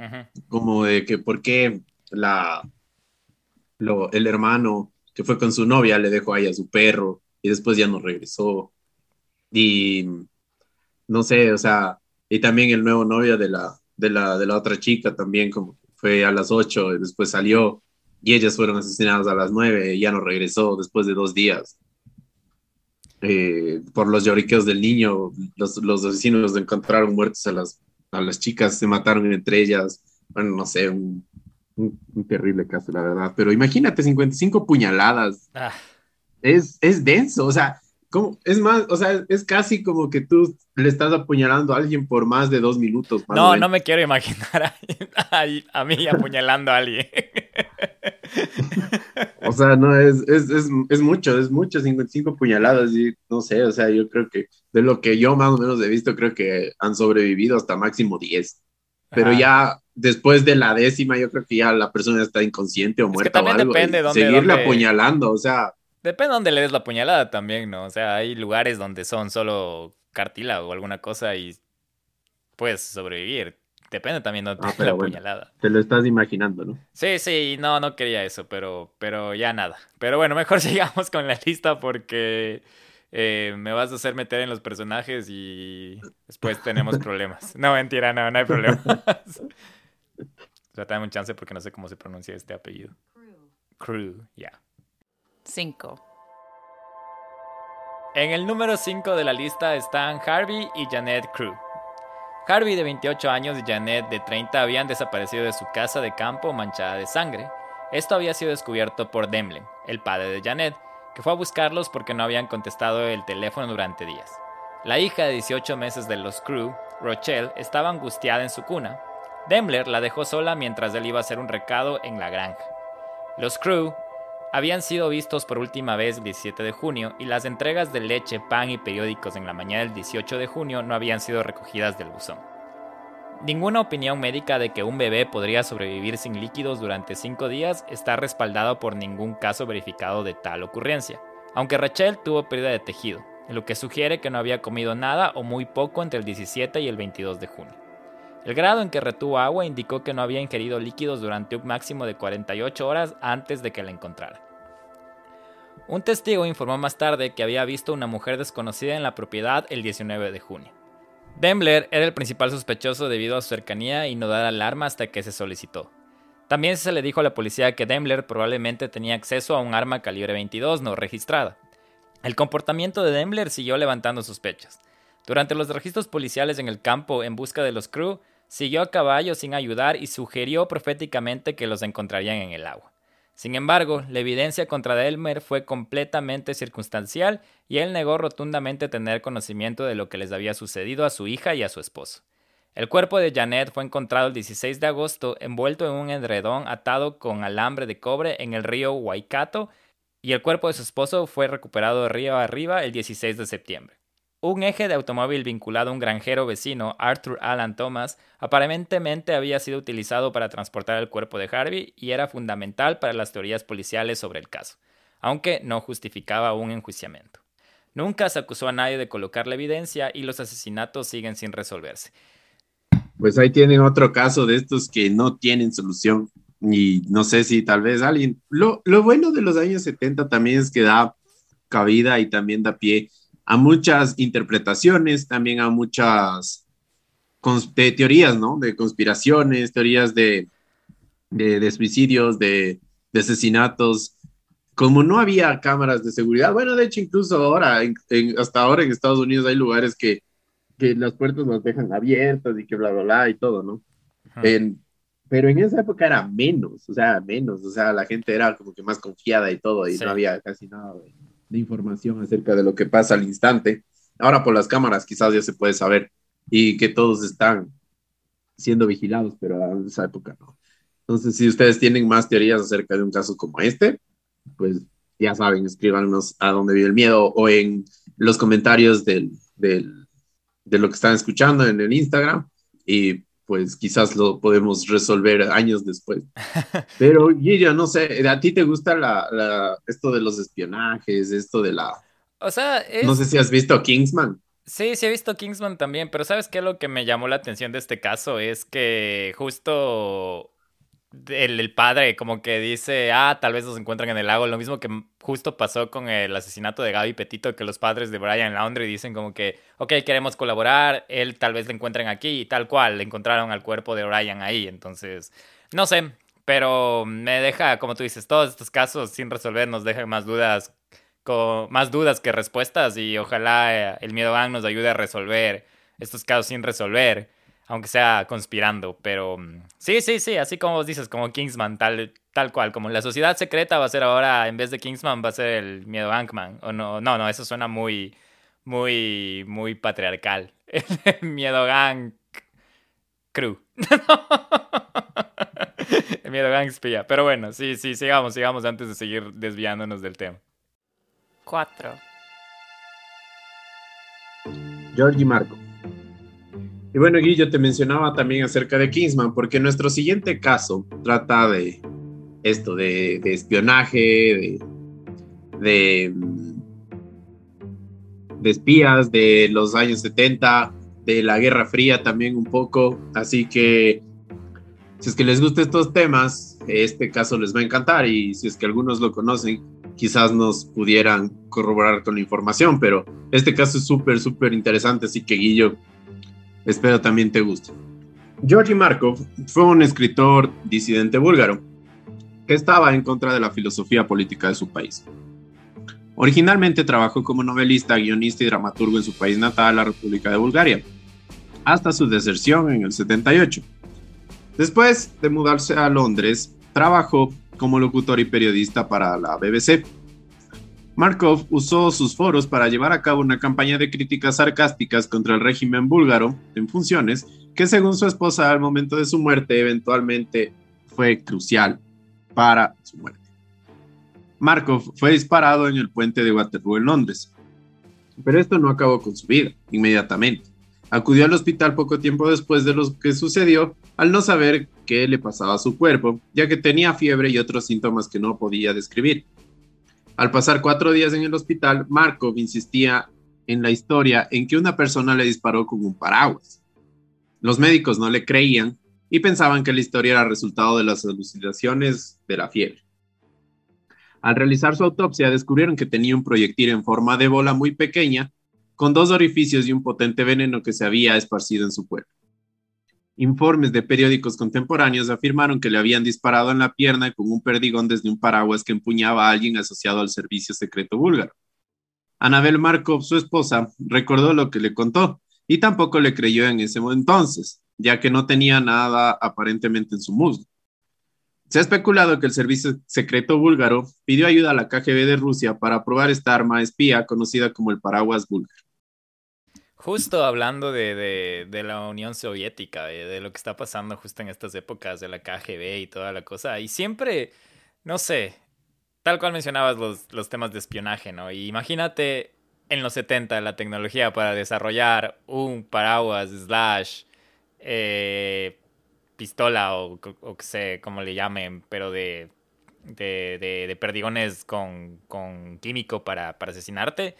como de que por qué la, lo, el hermano que fue con su novia le dejó ahí a su perro y después ya no regresó. Y no sé, o sea, y también el nuevo novio de la, de la, de la otra chica también como fue a las 8 y después salió y ellas fueron asesinadas a las nueve y ya no regresó después de dos días. Eh, por los lloriqueos del niño, los, los asesinos encontraron muertos a las, a las chicas, se mataron entre ellas. Bueno, no sé, un, un, terrible caso, la verdad. Pero imagínate, 55 puñaladas. Ah. Es, es denso, o sea, es más, o sea, es casi como que tú le estás apuñalando a alguien por más de dos minutos. no, no me quiero imaginar a, mí apuñalando a alguien. O sea, no, es, es, es, es, mucho, es mucho, 55 puñaladas y no sé, o sea, yo creo que de lo que yo más o menos he visto, creo que han sobrevivido hasta máximo 10. Pero ya después de la décima, yo creo que ya la persona está inconsciente o muerta. también depende dónde, Seguirle apuñalando, o sea Depende de dónde le des la puñalada también, ¿no? O sea, hay lugares donde son solo cartílago o alguna cosa y puedes sobrevivir. Depende también de dónde ah, la puñalada. Te lo estás imaginando, ¿no? Sí, sí, no, no quería eso, pero, pero ya nada. Pero bueno, mejor sigamos con la lista porque eh, me vas a hacer meter en los personajes y después tenemos problemas. No, mentira, no, no hay problemas. o sea, dame un chance porque no sé cómo se pronuncia este apellido. Crew, ya. 5. En el número 5 de la lista están Harvey y Janet Crew. Harvey de 28 años y Janet de 30 habían desaparecido de su casa de campo manchada de sangre. Esto había sido descubierto por Demlen, el padre de Janet, que fue a buscarlos porque no habían contestado el teléfono durante días. La hija de 18 meses de los Crew, Rochelle, estaba angustiada en su cuna. Dembler la dejó sola mientras él iba a hacer un recado en la granja. Los Crew habían sido vistos por última vez el 17 de junio y las entregas de leche, pan y periódicos en la mañana del 18 de junio no habían sido recogidas del buzón. Ninguna opinión médica de que un bebé podría sobrevivir sin líquidos durante cinco días está respaldado por ningún caso verificado de tal ocurrencia, aunque Rachel tuvo pérdida de tejido, lo que sugiere que no había comido nada o muy poco entre el 17 y el 22 de junio. El grado en que retuvo agua indicó que no había ingerido líquidos durante un máximo de 48 horas antes de que la encontrara. Un testigo informó más tarde que había visto una mujer desconocida en la propiedad el 19 de junio. Dembler era el principal sospechoso debido a su cercanía y no dar alarma hasta que se solicitó. También se le dijo a la policía que Dembler probablemente tenía acceso a un arma calibre 22 no registrada. El comportamiento de Dembler siguió levantando sospechas. Durante los registros policiales en el campo en busca de los crew, Siguió a caballo sin ayudar y sugirió proféticamente que los encontrarían en el agua. Sin embargo, la evidencia contra Delmer fue completamente circunstancial y él negó rotundamente tener conocimiento de lo que les había sucedido a su hija y a su esposo. El cuerpo de Janet fue encontrado el 16 de agosto envuelto en un edredón atado con alambre de cobre en el río Waikato y el cuerpo de su esposo fue recuperado río arriba el 16 de septiembre. Un eje de automóvil vinculado a un granjero vecino, Arthur Alan Thomas, aparentemente había sido utilizado para transportar el cuerpo de Harvey y era fundamental para las teorías policiales sobre el caso, aunque no justificaba un enjuiciamiento. Nunca se acusó a nadie de colocar la evidencia y los asesinatos siguen sin resolverse. Pues ahí tienen otro caso de estos que no tienen solución y no sé si tal vez alguien... Lo, lo bueno de los años 70 también es que da cabida y también da pie a muchas interpretaciones, también a muchas de teorías, ¿no? De conspiraciones, teorías de, de, suicidios, de, de, asesinatos. Como no había cámaras de seguridad, bueno, de hecho, incluso ahora, hasta ahora en Estados Unidos hay lugares que, que las puertas las dejan abiertas y que bla, bla, bla y todo, ¿no? En, pero en esa época era menos, o sea, menos, o sea, la gente era como que más confiada y todo, y no había casi nada de, información acerca de lo que pasa al instante. Ahora por las cámaras quizás ya se puede saber y que todos están siendo vigilados, pero en esa época no. Entonces, si ustedes tienen más teorías acerca de un caso como este, pues ya saben, escríbanos a dónde vive el miedo o en los comentarios del, del, de lo que están escuchando en el Instagram y pues quizás lo podemos resolver años después. Pero Guillo, no sé, ¿a ti te gusta la, esto de los espionajes, esto de la... O sea, no sé si has visto Kingsman. Sí, sí he visto Kingsman también, pero ¿sabes qué? Lo que me llamó la atención de este caso es que justo el, padre como que dice, ah, tal vez los encuentran en el lago, lo mismo que justo pasó con el asesinato de Gaby Petito, que los padres de Brian Laundry dicen como que, ok, queremos colaborar, él tal vez lo encuentren aquí y tal cual, le encontraron al cuerpo de Brian ahí, entonces, no sé, pero me deja, como tú dices, todos estos casos sin resolver nos dejan más dudas, con, más dudas que respuestas y ojalá eh, el Miedo Gang nos ayude a resolver estos casos sin resolver aunque sea conspirando, pero mm, sí, sí, sí, así como dices, como Kingsman, tal, tal cual, como la sociedad secreta va a ser ahora, en vez de Kingsman, va a ser el miedo Bankman, o no, no, no, eso suena muy, muy, muy patriarcal, el miedo gang crew. el miedo gang espía, pero bueno, sí, sí, sigamos, sigamos antes de seguir desviándonos del tema. Cuatro. Georgie Marco. Y bueno, Guillo, te mencionaba también acerca de Kingsman, porque nuestro siguiente caso trata de esto, de, espionaje, de, de, espías de los años 70, de la Guerra Fría también un poco. Así que si es que les gustan estos temas, este caso les va a encantar y si es que algunos lo conocen, quizás nos pudieran corroborar con la información, pero este caso es súper, súper interesante, así que Guillo, Espero también te guste. Georgi Markov fue un escritor disidente búlgaro que estaba en contra de la filosofía política de su país. Originalmente trabajó como novelista, guionista y dramaturgo en su país natal, la República de Bulgaria, hasta su deserción en el 78. Después de mudarse a Londres, trabajó como locutor y periodista para la BBC Markov usó sus foros para llevar a cabo una campaña de críticas sarcásticas contra el régimen búlgaro en funciones que según su esposa al momento de su muerte eventualmente fue crucial para su muerte. Markov fue disparado en el puente de Waterloo en Londres, pero esto no acabó con su vida inmediatamente. Acudió al hospital poco tiempo después de lo que sucedió al no saber qué le pasaba a su cuerpo, ya que tenía fiebre y otros síntomas que no podía describir. Al pasar cuatro días en el hospital, Markov insistía en la historia en que una persona le disparó con un paraguas. Los médicos no le creían y pensaban que la historia era resultado de las alucinaciones de la fiebre. Al realizar su autopsia descubrieron que tenía un proyectil en forma de bola muy pequeña, con dos orificios y un potente veneno que se había esparcido en su cuerpo. Informes de periódicos contemporáneos afirmaron que le habían disparado en la pierna con un perdigón desde un paraguas que empuñaba a alguien asociado al servicio secreto búlgaro. Anabel Markov, su esposa, recordó lo que le contó y tampoco le creyó en ese entonces, ya que no tenía nada aparentemente en su muslo. Se ha especulado que el servicio secreto búlgaro pidió ayuda a la KGB de Rusia para probar esta arma espía conocida como el paraguas búlgaro. Justo hablando de, la Unión Soviética, de, lo que está pasando justo en estas épocas de la KGB y toda la cosa, y siempre, no sé, tal cual mencionabas los, los temas de espionaje, ¿no? Imagínate en los 70 la tecnología para desarrollar un paraguas slash eh, pistola o, o que sé cómo le llamen, pero de, de, de, perdigones con, con químico para, para, asesinarte.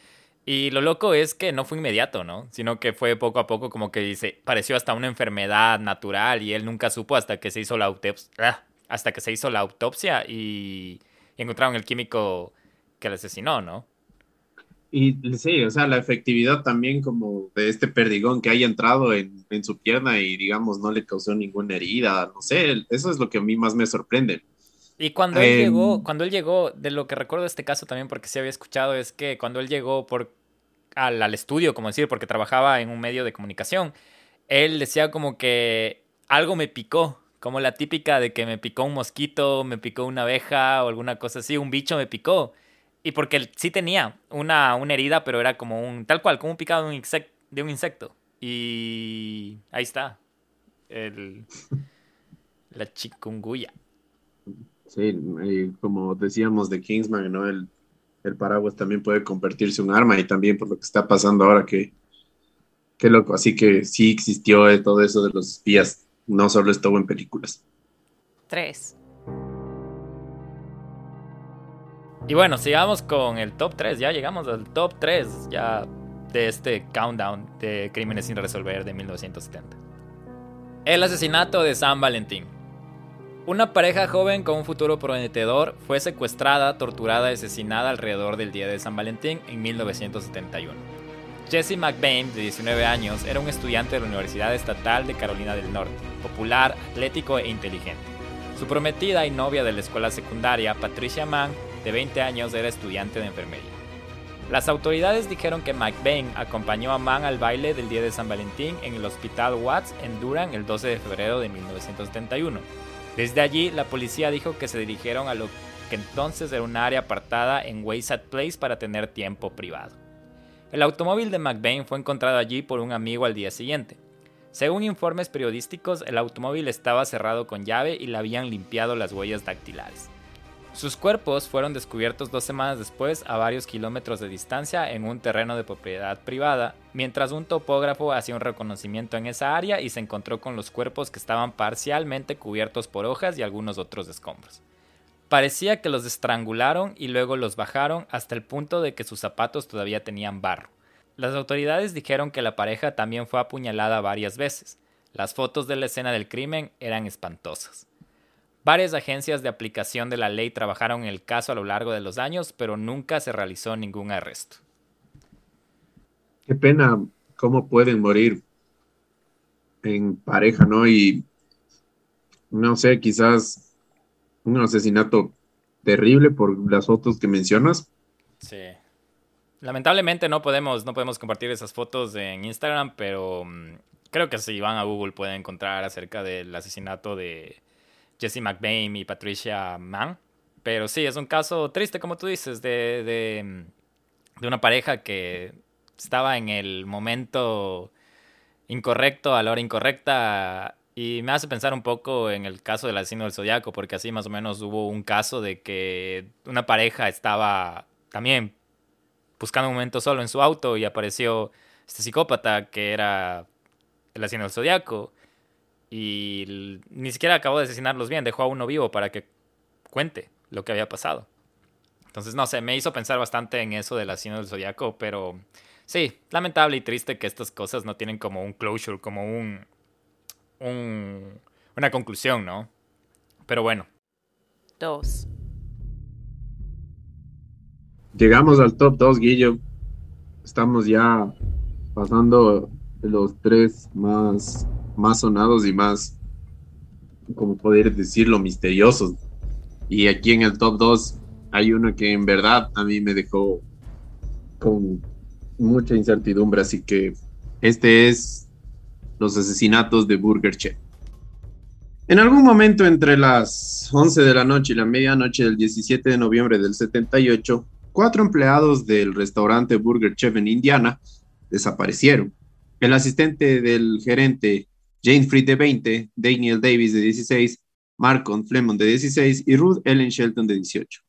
Y lo loco es que no fue inmediato, ¿no? Sino que fue poco a poco como que dice, pareció hasta una enfermedad natural y él nunca supo hasta que se hizo la autopsia, ah, hasta que se hizo la autopsia y encontraron el químico que le asesinó, ¿no? Y sí, o sea, la efectividad también como de este perdigón que haya entrado en, en, su pierna y digamos no le causó ninguna herida, no sé, eso es lo que a mí más me sorprende. Y cuando él llegó, cuando él llegó, de lo que recuerdo de este caso también porque sí había escuchado, es que cuando él llegó por, al, al estudio, como decir, porque trabajaba en un medio de comunicación, él decía como que algo me picó, como la típica de que me picó un mosquito, me picó una abeja o alguna cosa así, un bicho me picó. Y porque sí tenía una, una herida, pero era como un, tal cual, como un picado de un, insecto, de un insecto. Y ahí está. El, la chikungunya. Sí, como decíamos de Kingsman, ¿no? El, el paraguas también puede convertirse en un arma y también por lo que está pasando ahora que, qué loco. Así que sí existió todo eso de los espías, no solo estuvo en películas. Tres. Y bueno, sigamos con el top 3. Ya llegamos al top 3 ya de este countdown de crímenes sin resolver de 1970. El asesinato de San Valentín. Una pareja joven con un futuro prometedor fue secuestrada, torturada y asesinada alrededor del día de San Valentín en 1971. Jesse McBain, de 19 años, era un estudiante de la Universidad Estatal de Carolina del Norte, popular, atlético e inteligente. Su prometida y novia de la escuela secundaria, Patricia Mann, de 20 años, era estudiante de enfermería. Las autoridades dijeron que McBain acompañó a Mann al baile del día de San Valentín en el Hospital Watts en Durham el 12 de febrero de 1971. Desde allí, la policía dijo que se dirigieron a lo que entonces era un área apartada en Wayside Place para tener tiempo privado. El automóvil de McBain fue encontrado allí por un amigo al día siguiente. Según informes periodísticos, el automóvil estaba cerrado con llave y le habían limpiado las huellas dactilares. Sus cuerpos fueron descubiertos dos semanas después a varios kilómetros de distancia en un terreno de propiedad privada, mientras un topógrafo hacía un reconocimiento en esa área y se encontró con los cuerpos que estaban parcialmente cubiertos por hojas y algunos otros escombros. Parecía que los estrangularon y luego los bajaron hasta el punto de que sus zapatos todavía tenían barro. Las autoridades dijeron que la pareja también fue apuñalada varias veces. Las fotos de la escena del crimen eran espantosas. Varias agencias de aplicación de la ley trabajaron en el caso a lo largo de los años, pero nunca se realizó ningún arresto. Qué pena cómo pueden morir en pareja, ¿no? Y no sé, quizás un asesinato terrible por las fotos que mencionas. Sí. Lamentablemente no podemos, no podemos compartir esas fotos en Instagram, pero mm, creo que si van a Google pueden encontrar acerca del asesinato de, Jesse McBain y Patricia Mann. Pero sí, es un caso triste, como tú dices, de, de, de una pareja que estaba en el momento incorrecto a la hora incorrecta y me hace pensar un poco en el caso del asesino del zodiaco, porque así más o menos hubo un caso de que una pareja estaba también buscando un momento solo en su auto y apareció este psicópata que era el asesino del zodiaco y ni siquiera acabó de asesinarlos bien, dejó a uno vivo para que cuente lo que había pasado. Entonces, no sé, me hizo pensar bastante en eso del asesino del zodiaco, pero sí, lamentable y triste que estas cosas no tienen como un closure, como un, un una conclusión, ¿no? Pero bueno. Dos. Llegamos al top 2, Guillo. Estamos ya pasando los tres más más sonados y más, como poder decirlo, misteriosos. Y aquí en el top 2 hay uno que en verdad a mí me dejó con mucha incertidumbre, así que este es los asesinatos de Burger Chef. En algún momento entre las 11 de la noche y la medianoche del 17 de noviembre del 78, cuatro empleados del restaurante Burger Chef en Indiana desaparecieron. El asistente del gerente Jane Fried de 20, Daniel Davis de 16, Marcon Flemon de 16 y Ruth Ellen Shelton de 18.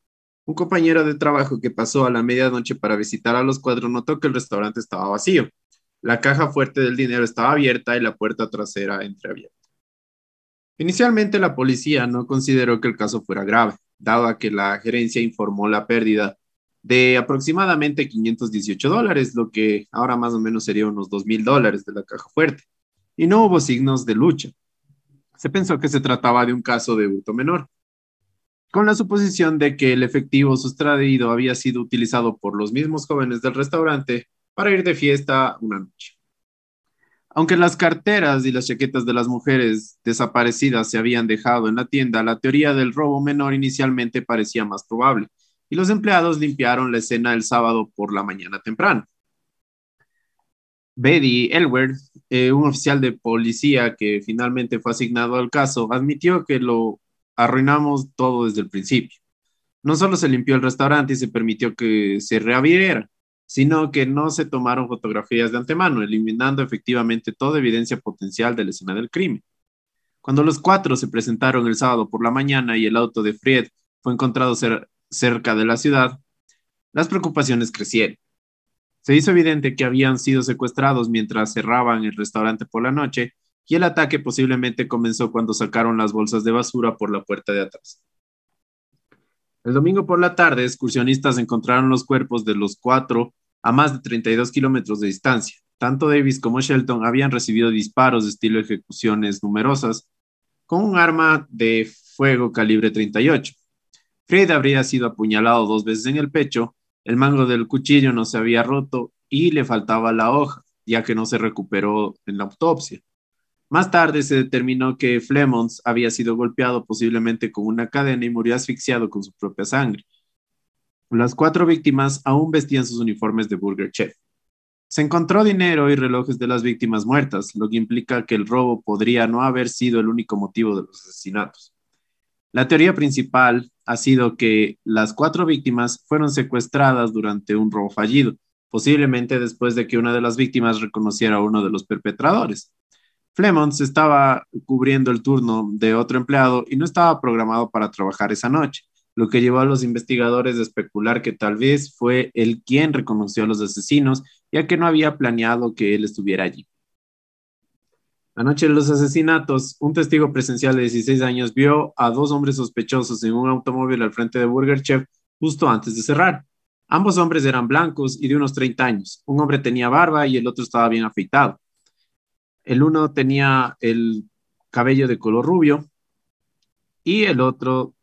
Un compañero de trabajo que pasó a la medianoche para visitar a los cuatro notó que el restaurante estaba vacío. La caja fuerte del dinero estaba abierta y la puerta trasera entreabierta. Inicialmente la policía no consideró que el caso fuera grave, dado que la gerencia informó la pérdida de aproximadamente 518 dólares, lo que ahora más o menos sería unos 2 mil dólares de la caja fuerte, y no hubo signos de lucha. Se pensó que se trataba de un caso de hurto menor, con la suposición de que el efectivo sustraído había sido utilizado por los mismos jóvenes del restaurante para ir de fiesta una noche. Aunque las carteras y las chaquetas de las mujeres desaparecidas se habían dejado en la tienda, la teoría del robo menor inicialmente parecía más probable, y los empleados limpiaron la escena el sábado por la mañana temprano. Betty Elwer, eh, un oficial de policía que finalmente fue asignado al caso, admitió que lo arruinamos todo desde el principio. No solo se limpió el restaurante y se permitió que se reabriera, sino que no se tomaron fotografías de antemano, eliminando efectivamente toda evidencia potencial de la escena del crimen. Cuando los cuatro se presentaron el sábado por la mañana y el auto de Fried fue encontrado cerca de la ciudad, las preocupaciones crecieron. Se hizo evidente que habían sido secuestrados mientras cerraban el restaurante por la noche y el ataque posiblemente comenzó cuando sacaron las bolsas de basura por la puerta de atrás. El domingo por la tarde, excursionistas encontraron los cuerpos de los cuatro a más de 32 kilómetros de distancia. Tanto Davis como Shelton habían recibido disparos de estilo ejecuciones numerosas con un arma de fuego calibre 38. Fred habría sido apuñalado dos veces en el pecho, el mango del cuchillo no se había roto y le faltaba la hoja, ya que no se recuperó en la autopsia. Más tarde se determinó que Flemons había sido golpeado posiblemente con una cadena y murió asfixiado con su propia sangre. Las cuatro víctimas aún vestían sus uniformes de Burger Chef. Se encontró dinero y relojes de las víctimas muertas, lo que implica que el robo podría no haber sido el único motivo de los asesinatos. La teoría principal ha sido que las cuatro víctimas fueron secuestradas durante un robo fallido, posiblemente después de que una de las víctimas reconociera a uno de los perpetradores. Flemons estaba cubriendo el turno de otro empleado y no estaba programado para trabajar esa noche, lo que llevó a los investigadores a especular que tal vez fue él quien reconoció a los asesinos, ya que no había planeado que él estuviera allí. La noche de los asesinatos, un testigo presencial de 16 años vio a dos hombres sospechosos en un automóvil al frente de Burger Chef justo antes de cerrar. Ambos hombres eran blancos y de unos 30 años. Un hombre tenía barba y el otro estaba bien afeitado. El uno tenía el cabello de color rubio y el otro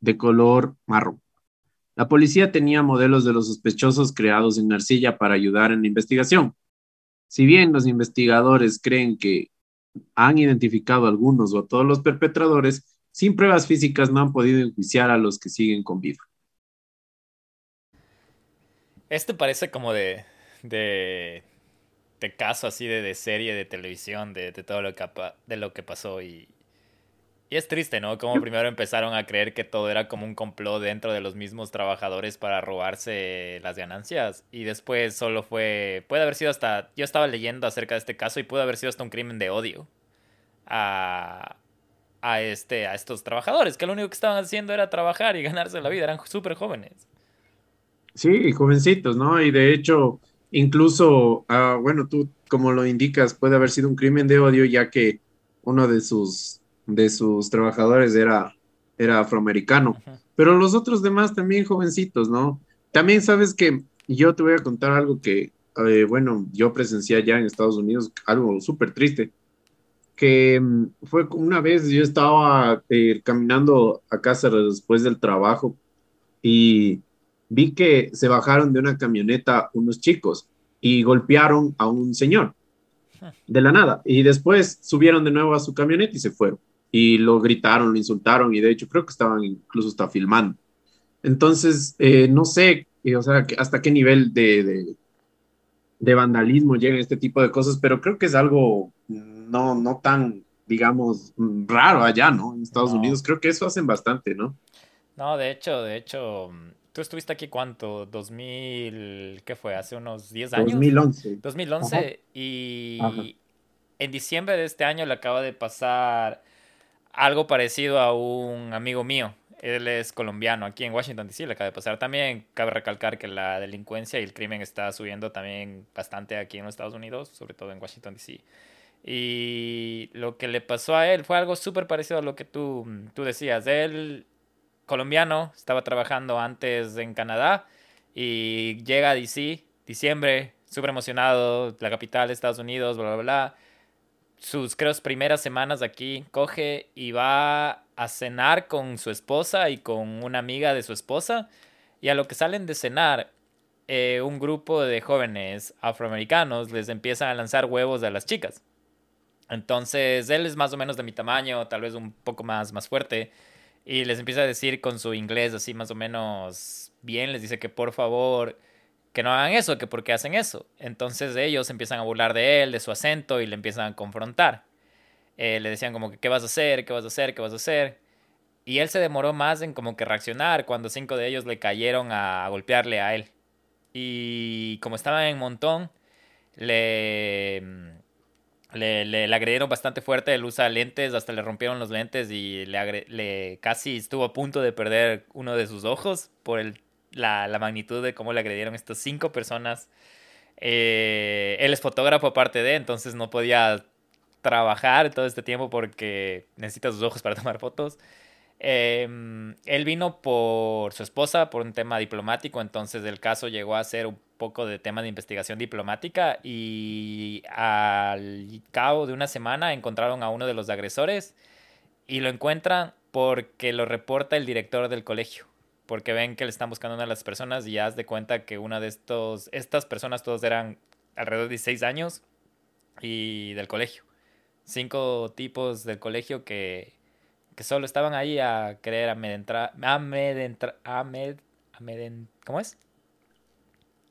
de color marrón. La policía tenía modelos de los sospechosos creados en arcilla para ayudar en la investigación. Si bien los investigadores creen que han identificado a algunos o a todos los perpetradores, sin pruebas físicas no han podido enjuiciar a los que siguen con vida. Este parece como de, de este caso así de, de serie de televisión, de, de, todo lo que, de lo que pasó y, y es triste, ¿no? Como primero empezaron a creer que todo era como un complot dentro de los mismos trabajadores para robarse las ganancias. Y después solo fue. Puede haber sido hasta. Yo estaba leyendo acerca de este caso y puede haber sido hasta un crimen de odio a, a, este, a estos trabajadores, que lo único que estaban haciendo era trabajar y ganarse la vida. Eran súper jóvenes. Sí, jovencitos, ¿no? Y de hecho, Incluso, ah, bueno, tú como lo indicas, puede haber sido un crimen de odio ya que uno de sus, de sus trabajadores era, era afroamericano, pero los otros demás también jovencitos, ¿no? También sabes que yo te voy a contar algo que, eh, bueno, yo presencié allá en Estados Unidos, algo súper triste, que mm, fue una vez yo estaba eh, caminando a casa después del trabajo y vi que se bajaron de una camioneta unos chicos y golpearon a un señor de la nada. Y después subieron de nuevo a su camioneta y se fueron. Y lo gritaron, lo insultaron y de hecho creo que estaban incluso hasta filmando. Entonces, eh, no sé, eh, o sea, hasta qué nivel de, de, vandalismo llegan este tipo de cosas, pero creo que es algo no, no tan, digamos, raro allá, ¿no? En Estados Unidos, creo que eso hacen bastante, ¿no? No, de hecho, de hecho, ¿Tú estuviste aquí cuánto? ¿2000? ¿Qué fue? ¿Hace unos 10 años? 2011. 2011. Y en diciembre de este año le acaba de pasar algo parecido a un amigo mío. Él es colombiano aquí en Washington, D.C. Le acaba de pasar. También cabe recalcar que la delincuencia y el crimen está subiendo también bastante aquí en los Estados Unidos, sobre todo en Washington, D.C. Y lo que le pasó a él fue algo súper parecido a lo que tú, tú decías. Él, colombiano, estaba trabajando antes en Canadá y llega a DC, diciembre, súper emocionado, la capital de Estados Unidos, bla, bla, bla. Sus, creo, primeras semanas aquí, coge y va a cenar con su esposa y con una amiga de su esposa. Y a lo que salen de cenar, eh, un grupo de jóvenes afroamericanos les empiezan a lanzar huevos a las chicas. Entonces, él es más o menos de mi tamaño, tal vez un poco más, más fuerte. Y les empieza a decir con su inglés así más o menos bien, les dice que por favor que no hagan eso, que por qué hacen eso. Entonces ellos empiezan a burlar de él, de su acento y le empiezan a confrontar. Eh, le decían como que, ¿qué vas a hacer? ¿Qué vas a hacer? ¿Qué vas a hacer? Y él se demoró más en como que reaccionar cuando cinco de ellos le cayeron a, golpearle a él. Y como estaban en montón, le, le, le, agredieron bastante fuerte. Él usa lentes, hasta le rompieron los lentes y le, le casi estuvo a punto de perder uno de sus ojos por el la, la magnitud de cómo le agredieron estas cinco personas. Eh, él es fotógrafo aparte de, entonces no podía trabajar todo este tiempo porque necesita sus ojos para tomar fotos. Em, él vino por su esposa por un tema diplomático, entonces el caso llegó a ser un poco de tema de investigación diplomática y al cabo de una semana encontraron a uno de los agresores y lo encuentran porque lo reporta el director del colegio porque ven que le están buscando a una de las personas y haz de cuenta que una de estos, estas personas todos eran alrededor de 16 años y del colegio. Cinco tipos del colegio que, que solo estaban ahí a querer amedrentar, amedrentar, amed, amedren, ¿cómo es?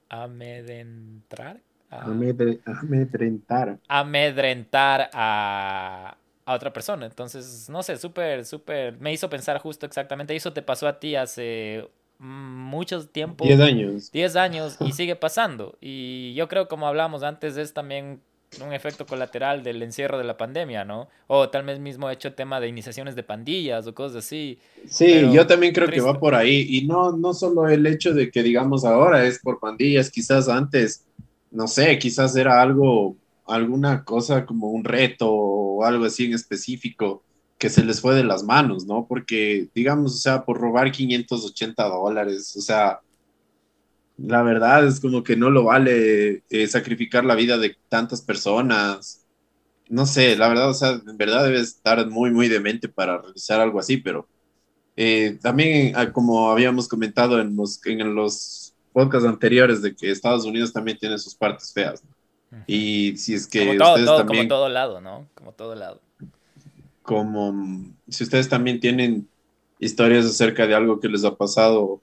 Amedrentar. amedrentar. Amedrentar a, a otra persona. Entonces, no sé, súper, súper, me hizo pensar justo exactamente, eso te pasó a ti hace mucho tiempo. 10 años. 10 años y sigue pasando. Y yo creo, como hablamos antes, es también un efecto colateral del encierro de la pandemia, ¿no? O tal vez mismo hecho tema de iniciaciones de pandillas o cosas así. Sí, yo también creo que va por ahí. Y no, no solo el hecho de que digamos ahora es por pandillas, quizás antes, no sé, quizás era algo alguna cosa como un reto o algo así en específico que se les fue de las manos, ¿no? Porque, digamos, o sea, por robar 580 dólares, o sea, la verdad es como que no lo vale eh, sacrificar la vida de tantas personas. No sé, la verdad, o sea, en verdad debe estar muy, muy demente para realizar algo así, pero eh, también, ah, como habíamos comentado en los, en los podcasts anteriores, de que Estados Unidos también tiene sus partes feas, ¿no? Y si es que como todo, también, como todo lado, ¿no? Como todo lado. Como si ustedes también tienen historias acerca de algo que les ha pasado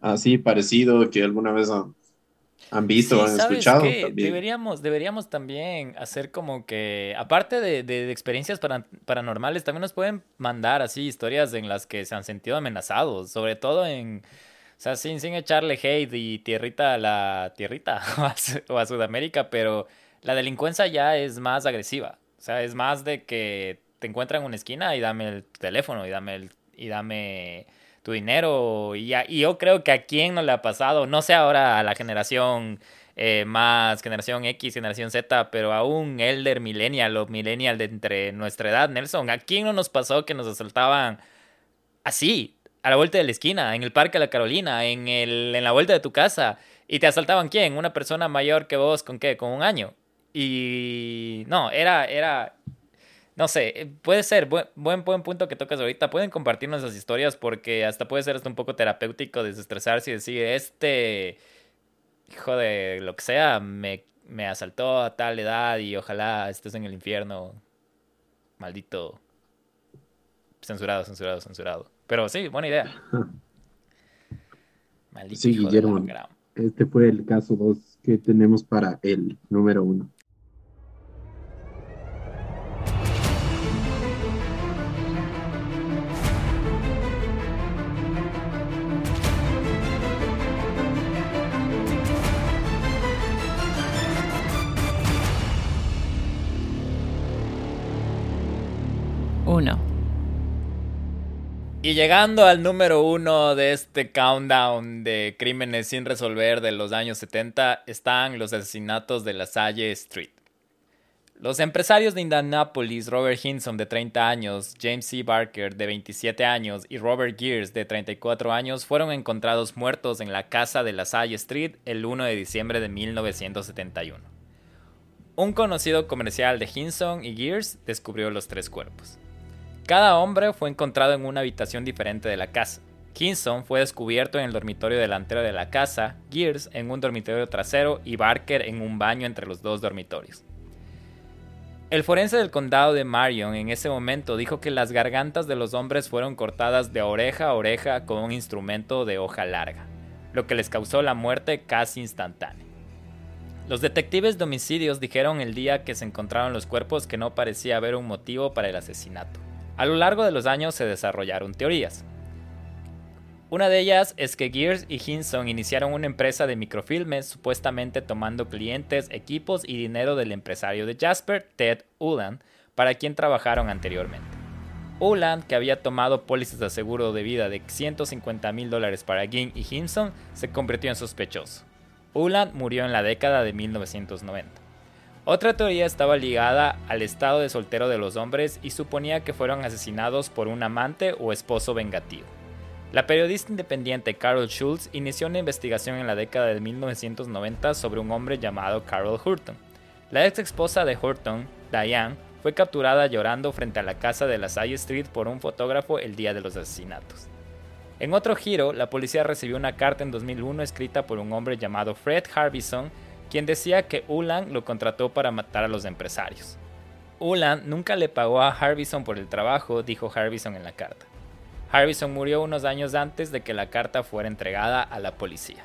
así parecido, que alguna vez han, han visto, han escuchado. Deberíamos, deberíamos también hacer como que, aparte de, de, experiencias paranormales, también nos pueden mandar así historias en las que se han sentido amenazados, sobre todo en sea, sin, sin echarle hate y tierrita a la tierrita o a, Sudamérica, pero la delincuencia ya es más agresiva. O sea, es más de que te encuentran en una esquina y dame el teléfono y dame el, y dame tu dinero. Y, y yo creo que a quién no le ha pasado, no sé ahora a la generación eh, más, generación X, generación Z, pero a un elder millennial o millennial de entre nuestra edad, Nelson, ¿a quién no nos pasó que nos asaltaban así? A la vuelta de la esquina, en el Parque de la Carolina, en, el, en la vuelta de tu casa. ¿Y te asaltaban quién? Una persona mayor que vos, ¿con qué? Con un año. Y no, era, era, no sé, puede ser, buen, buen, punto que tocas ahorita. Pueden compartirnos esas historias porque hasta puede ser un poco terapéutico desestresarse y decir, este hijo de lo que sea me, me asaltó a tal edad y ojalá estés en el infierno. Maldito. Censurado, censurado, censurado. Pero sí, buena idea. Maldito sí, Guillermo. Este fue el caso 2 que tenemos para el número 1. Uno. Y llegando al número uno de este countdown de crímenes sin resolver de los años 70 están los asesinatos de la Salle Street. Los empresarios de Indianapolis, Robert Hinson de 30 años, James C. Barker de 27 años y Robert Gears de 34 años fueron encontrados muertos en la casa de la Salle Street el 1 de diciembre de 1971. Un conocido comercial de Hinson y Gears descubrió los tres cuerpos. Cada hombre fue encontrado en una habitación diferente de la casa. Kinson fue descubierto en el dormitorio delantero de la casa, Gears en un dormitorio trasero y Barker en un baño entre los dos dormitorios. El forense del condado de Marion en ese momento dijo que las gargantas de los hombres fueron cortadas de oreja a oreja con un instrumento de hoja larga, lo que les causó la muerte casi instantánea. Los detectives de homicidios dijeron el día que se encontraron los cuerpos que no parecía haber un motivo para el asesinato. A lo largo de los años se desarrollaron teorías. Una de ellas es que Gears y Hinson iniciaron una empresa de microfilmes supuestamente tomando clientes, equipos y dinero del empresario de Jasper, Ted Uland, para quien trabajaron anteriormente. Uland, que había tomado pólizas de seguro de vida de 150 mil dólares para Ging y Hinson, se convirtió en sospechoso. Uland murió en la década de 1990. Otra teoría estaba ligada al estado de soltero de los hombres y suponía que fueron asesinados por un amante o esposo vengativo. La periodista independiente Carol Schultz inició una investigación en la década de 1990 sobre un hombre llamado Carol Hurton. La ex esposa de Hurton, Diane, fue capturada llorando frente a la casa de la Salle Street por un fotógrafo el día de los asesinatos. En otro giro, la policía recibió una carta en 2001 escrita por un hombre llamado Fred Harbison quien decía que Ulan lo contrató para matar a los empresarios. Ulan nunca le pagó a Harbison por el trabajo, dijo Harbison en la carta. Harbison murió unos años antes de que la carta fuera entregada a la policía.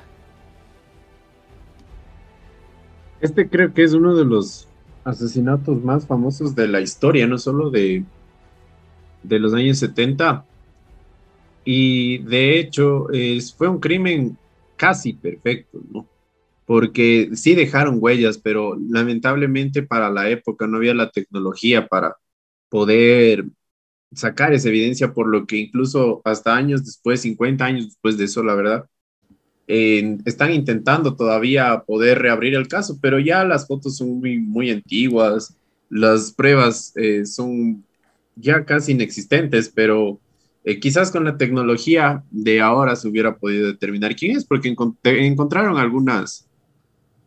Este creo que es uno de los asesinatos más famosos de la historia, no solo de, de los años 70. Y de hecho, fue un crimen casi perfecto, ¿no? Porque sí dejaron huellas, pero lamentablemente para la época no había la tecnología para poder sacar esa evidencia, por lo que incluso hasta años después, 50 años después de eso, la verdad, están intentando todavía poder reabrir el caso, pero ya las fotos son muy, muy antiguas, las pruebas eh, son ya casi inexistentes, pero eh, quizás con la tecnología de ahora se hubiera podido determinar quién es, porque encontraron algunas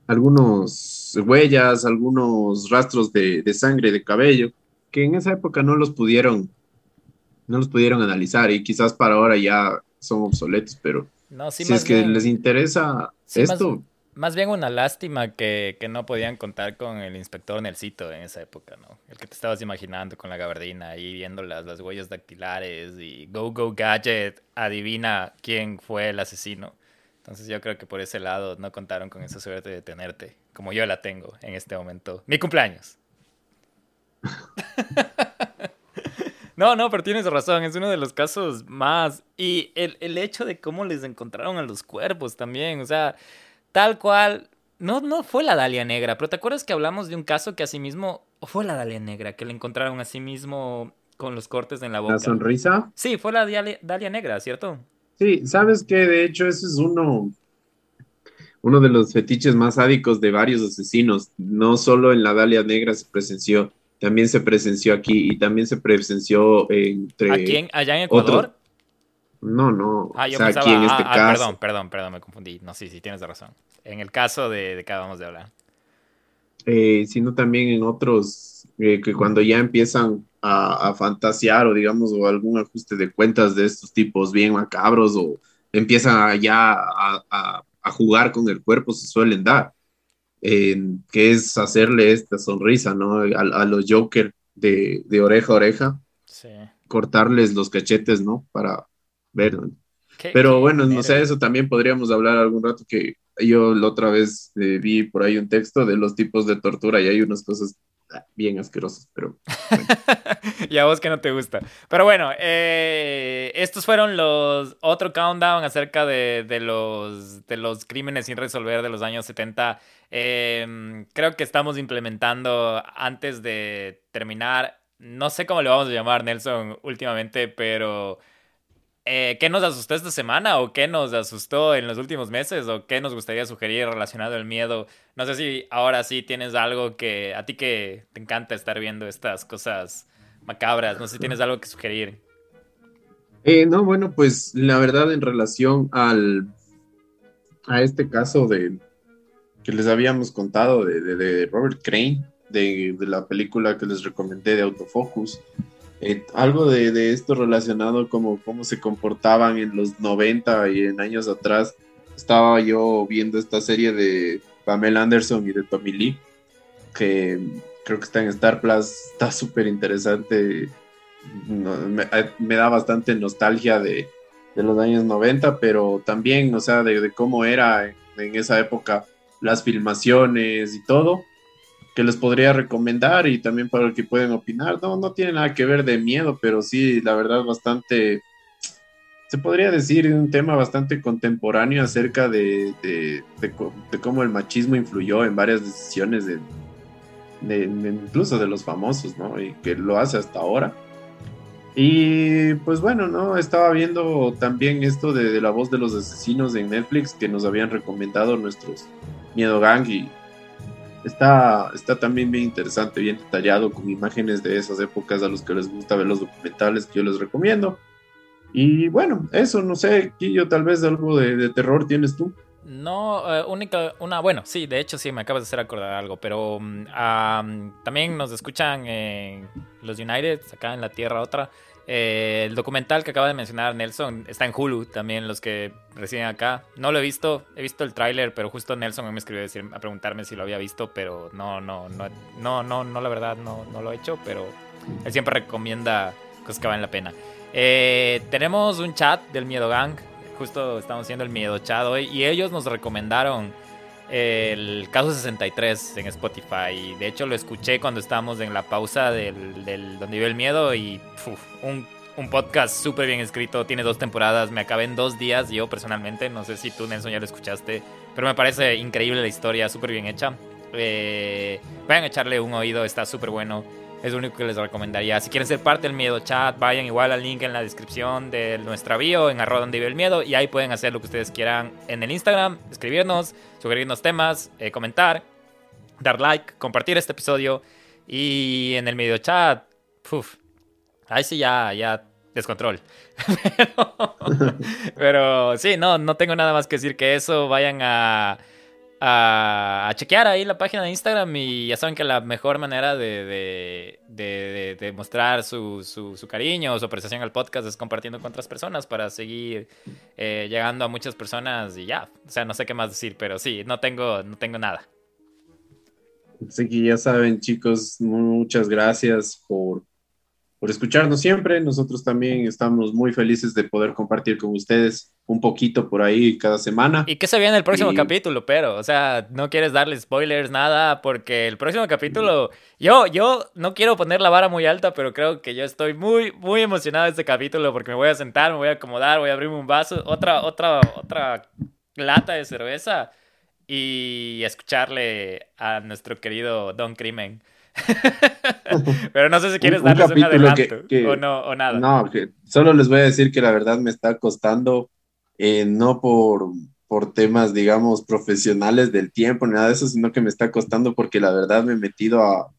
algunos huellas, algunos rastros de, sangre, de cabello, que en esa época no los pudieron, no los pudieron analizar y quizás para ahora ya son obsoletos, pero si es que les interesa esto. Más, bien una lástima que, no podían contar con el inspector Nelsito en esa época, ¿no? El que te estabas imaginando con la gabardina ahí viendo las, las huellas dactilares y Go Go Gadget adivina quién fue el asesino. Entonces yo creo que por ese lado no contaron con esa suerte de tenerte, como yo la tengo en este momento. Mi cumpleaños. no, no, pero tienes razón, es uno de los casos más... Y el, el, hecho de cómo les encontraron a los cuerpos también, o sea, tal cual... No, no fue la Dalia Negra, pero ¿te acuerdas que hablamos de un caso que asimismo... ¿O fue la Dalia Negra que le encontraron a sí mismo con los cortes en la boca? ¿La sonrisa? Sí, fue la Dalia Negra, ¿cierto? Sí, sabes que de hecho ese es uno, uno de los fetiches más sádicos de varios asesinos. No solo en la Dalia Negra se presenció, también se presenció aquí y también se presenció entre. ¿A quién? ¿Allá en Ecuador? No, no. Ah, yo pensaba, aquí en este ah, ah, caso. Perdón, perdón, perdón, me confundí. No, sí, sí, tienes razón. En el caso de, de que acabamos de hablar. Eh, sino también en otros eh, que cuando ya empiezan a, fantasear o digamos o algún ajuste de cuentas de estos tipos bien macabros o empiezan ya a, jugar con el cuerpo se suelen dar, que es hacerle esta sonrisa, ¿no? A, los Joker de, oreja a oreja, cortarles los cachetes, ¿no? Para ver. Pero bueno, no sé, eso también podríamos hablar algún rato que yo la otra vez eh, vi por ahí un texto de los tipos de tortura y hay unas cosas bien asquerosos, pero... y a vos que no te gusta. Pero bueno, eh, estos fueron los otro countdown acerca de, los, de los crímenes sin resolver de los años 70. Em, creo que estamos implementando antes de terminar, no sé cómo le vamos a llamar Nelson últimamente, pero eh, ¿qué nos asustó esta semana o qué nos asustó en los últimos meses o qué nos gustaría sugerir relacionado al miedo? No sé si ahora sí tienes algo que a ti que te encanta estar viendo estas cosas macabras, no sé si tienes algo que sugerir. Eh, no, bueno, pues la verdad en relación al a este caso de que les habíamos contado de, Robert Crane, de, la película que les recomendé de Autofocus, eh, algo de, esto relacionado como cómo se comportaban en los 90 y en años atrás. Estaba yo viendo esta serie de Pamela Anderson y de Tommy Lee, que creo que está en Star Plus, está súper interesante. Eh, me, da bastante nostalgia de, los años 90, pero también, o sea, de, cómo era en, esa época las filmaciones y todo que les podría recomendar y también para el que pueden opinar. No, no tiene nada que ver de miedo, pero sí, la verdad, bastante, se podría decir, un tema bastante contemporáneo acerca de, de, cómo el machismo influyó en varias decisiones de, incluso de los famosos, ¿no? Y que lo hace hasta ahora. Y pues bueno, ¿no? Estaba viendo también esto de, la voz de los asesinos en Netflix que nos habían recomendado nuestros Miedo Gang y Está, está también bien interesante, bien detallado, con imágenes de esas épocas a los que les gusta ver los documentales que yo les recomiendo. Y bueno, eso, no sé, Quillo, tal vez algo de, terror tienes tú. No, eh, única, una, bueno, sí, de hecho sí, me acabas de hacer acordar algo, pero mm, también nos escuchan los United, acá en la Tierra otra, eh, el documental que acaba de mencionar Nelson está en Hulu también, los que residen acá. No lo he visto, he visto el tráiler, pero justo Nelson me escribió a, preguntarme si lo había visto, pero no, no, no, no, no, no la verdad no, no lo he hecho, pero él siempre recomienda cosas que valen la pena. Eh, tenemos un chat del Miedo Gang, justo estamos haciendo el Miedo Chat hoy, y ellos nos recomendaron el caso 63 en Spotify. De hecho, lo escuché cuando estábamos en la pausa del, Donde vive el miedo y un, podcast súper bien escrito. Tiene dos temporadas. Me acabé en dos días yo personalmente. No sé si tú, Nelson, ya lo escuchaste. Pero me parece increíble la historia, súper bien hecha. Eh, vayan a echarle un oído, está súper bueno. Es lo único que les recomendaría. Si quieren ser parte del Miedo Chat, vayan igual al link en la descripción de nuestra bio, en arroba donde vive el miedo, y ahí pueden hacer lo que ustedes quieran en el Instagram, escribirnos, sugerirnos temas, eh, comentar, dar like, compartir este episodio. Y en el Miedo Chat, uf, ahí sí ya, ya descontrol. pero sí, no, no tengo nada más que decir que eso. Vayan a a, chequear ahí la página de Instagram y ya saben que la mejor manera de, de, mostrar su, su, cariño o su apreciación al podcast es compartiendo con otras personas para seguir eh, llegando a muchas personas y ya. O sea, no sé qué más decir, pero sí, no tengo, no tengo nada. Así que ya saben, chicos, muchas gracias por por escucharnos siempre. Nosotros también estamos muy felices de poder compartir con ustedes un poquito por ahí cada semana. ¿Y qué se viene el próximo capítulo? Pero, o sea, no quieres darle spoilers, nada, porque el próximo capítulo, yo, yo no quiero poner la vara muy alta, pero creo que yo estoy muy, muy emocionado de este capítulo porque me voy a sentar, me voy a acomodar, voy a abrirme un vaso, otra, otra, otra lata de cerveza y escucharle a nuestro querido Don Crimen. Pero no sé si quieres darles un, adelanto o, no, o nada. No, que solo les voy a decir que la verdad me está costando, eh, no por, por temas, digamos, profesionales del tiempo, ni nada de eso, sino que me está costando porque la verdad me he metido a,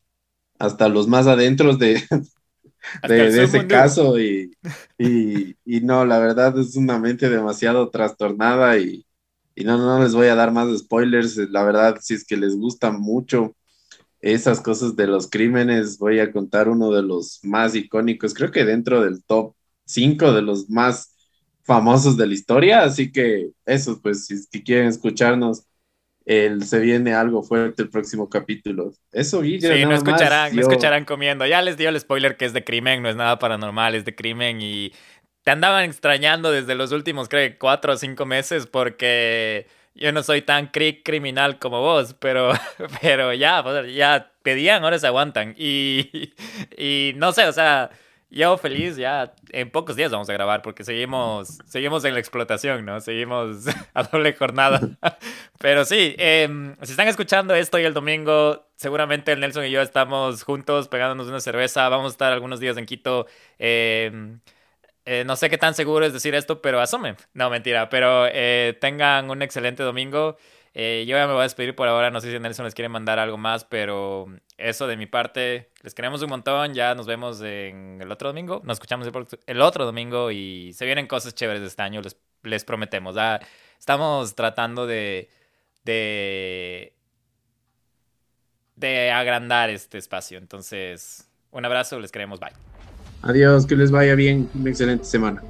hasta los más adentros de, de, ese caso y, y, y, no, la verdad es una mente demasiado trastornada y, y no, no les voy a dar más spoilers, la verdad, si es que les gusta mucho esas cosas de los crímenes, voy a contar uno de los más icónicos, creo que dentro del top 5 de los más famosos de la historia, así que eso, pues si, quieren escucharnos, el, se viene algo fuerte el próximo capítulo. Eso. Sí, no escucharán, no escucharán comiendo. Ya les dio el spoiler que es de crimen, no es nada paranormal, es de crimen y te andaban extrañando desde los últimos, creo cuatro o cinco meses porque yo no soy tan criminal como vos, pero, pero ya, ya pedían, ahora se aguantan. Y, y no sé, o sea, yo feliz, ya en pocos días vamos a grabar porque seguimos, seguimos en la explotación, ¿no? Seguimos a doble jornada. Pero sí, em, si están escuchando esto y el domingo, seguramente el Nelson y yo estamos juntos pegándonos una cerveza. Vamos a estar algunos días en Quito. Eh, eh, no sé qué tan seguro es decir esto, pero asumen. No, mentira, pero eh, tengan un excelente domingo. Eh, yo ya me voy a despedir por ahora, no sé si Nelson les quiere mandar algo más, pero eso de mi parte, les queremos un montón, ya nos vemos en el otro domingo, nos escuchamos el, otro domingo y se vienen cosas chéveres de este año, les, les prometemos. Estamos tratando de, de, de agrandar este espacio, entonces un abrazo, les queremos, bye. Adiós, que les vaya bien, una excelente semana.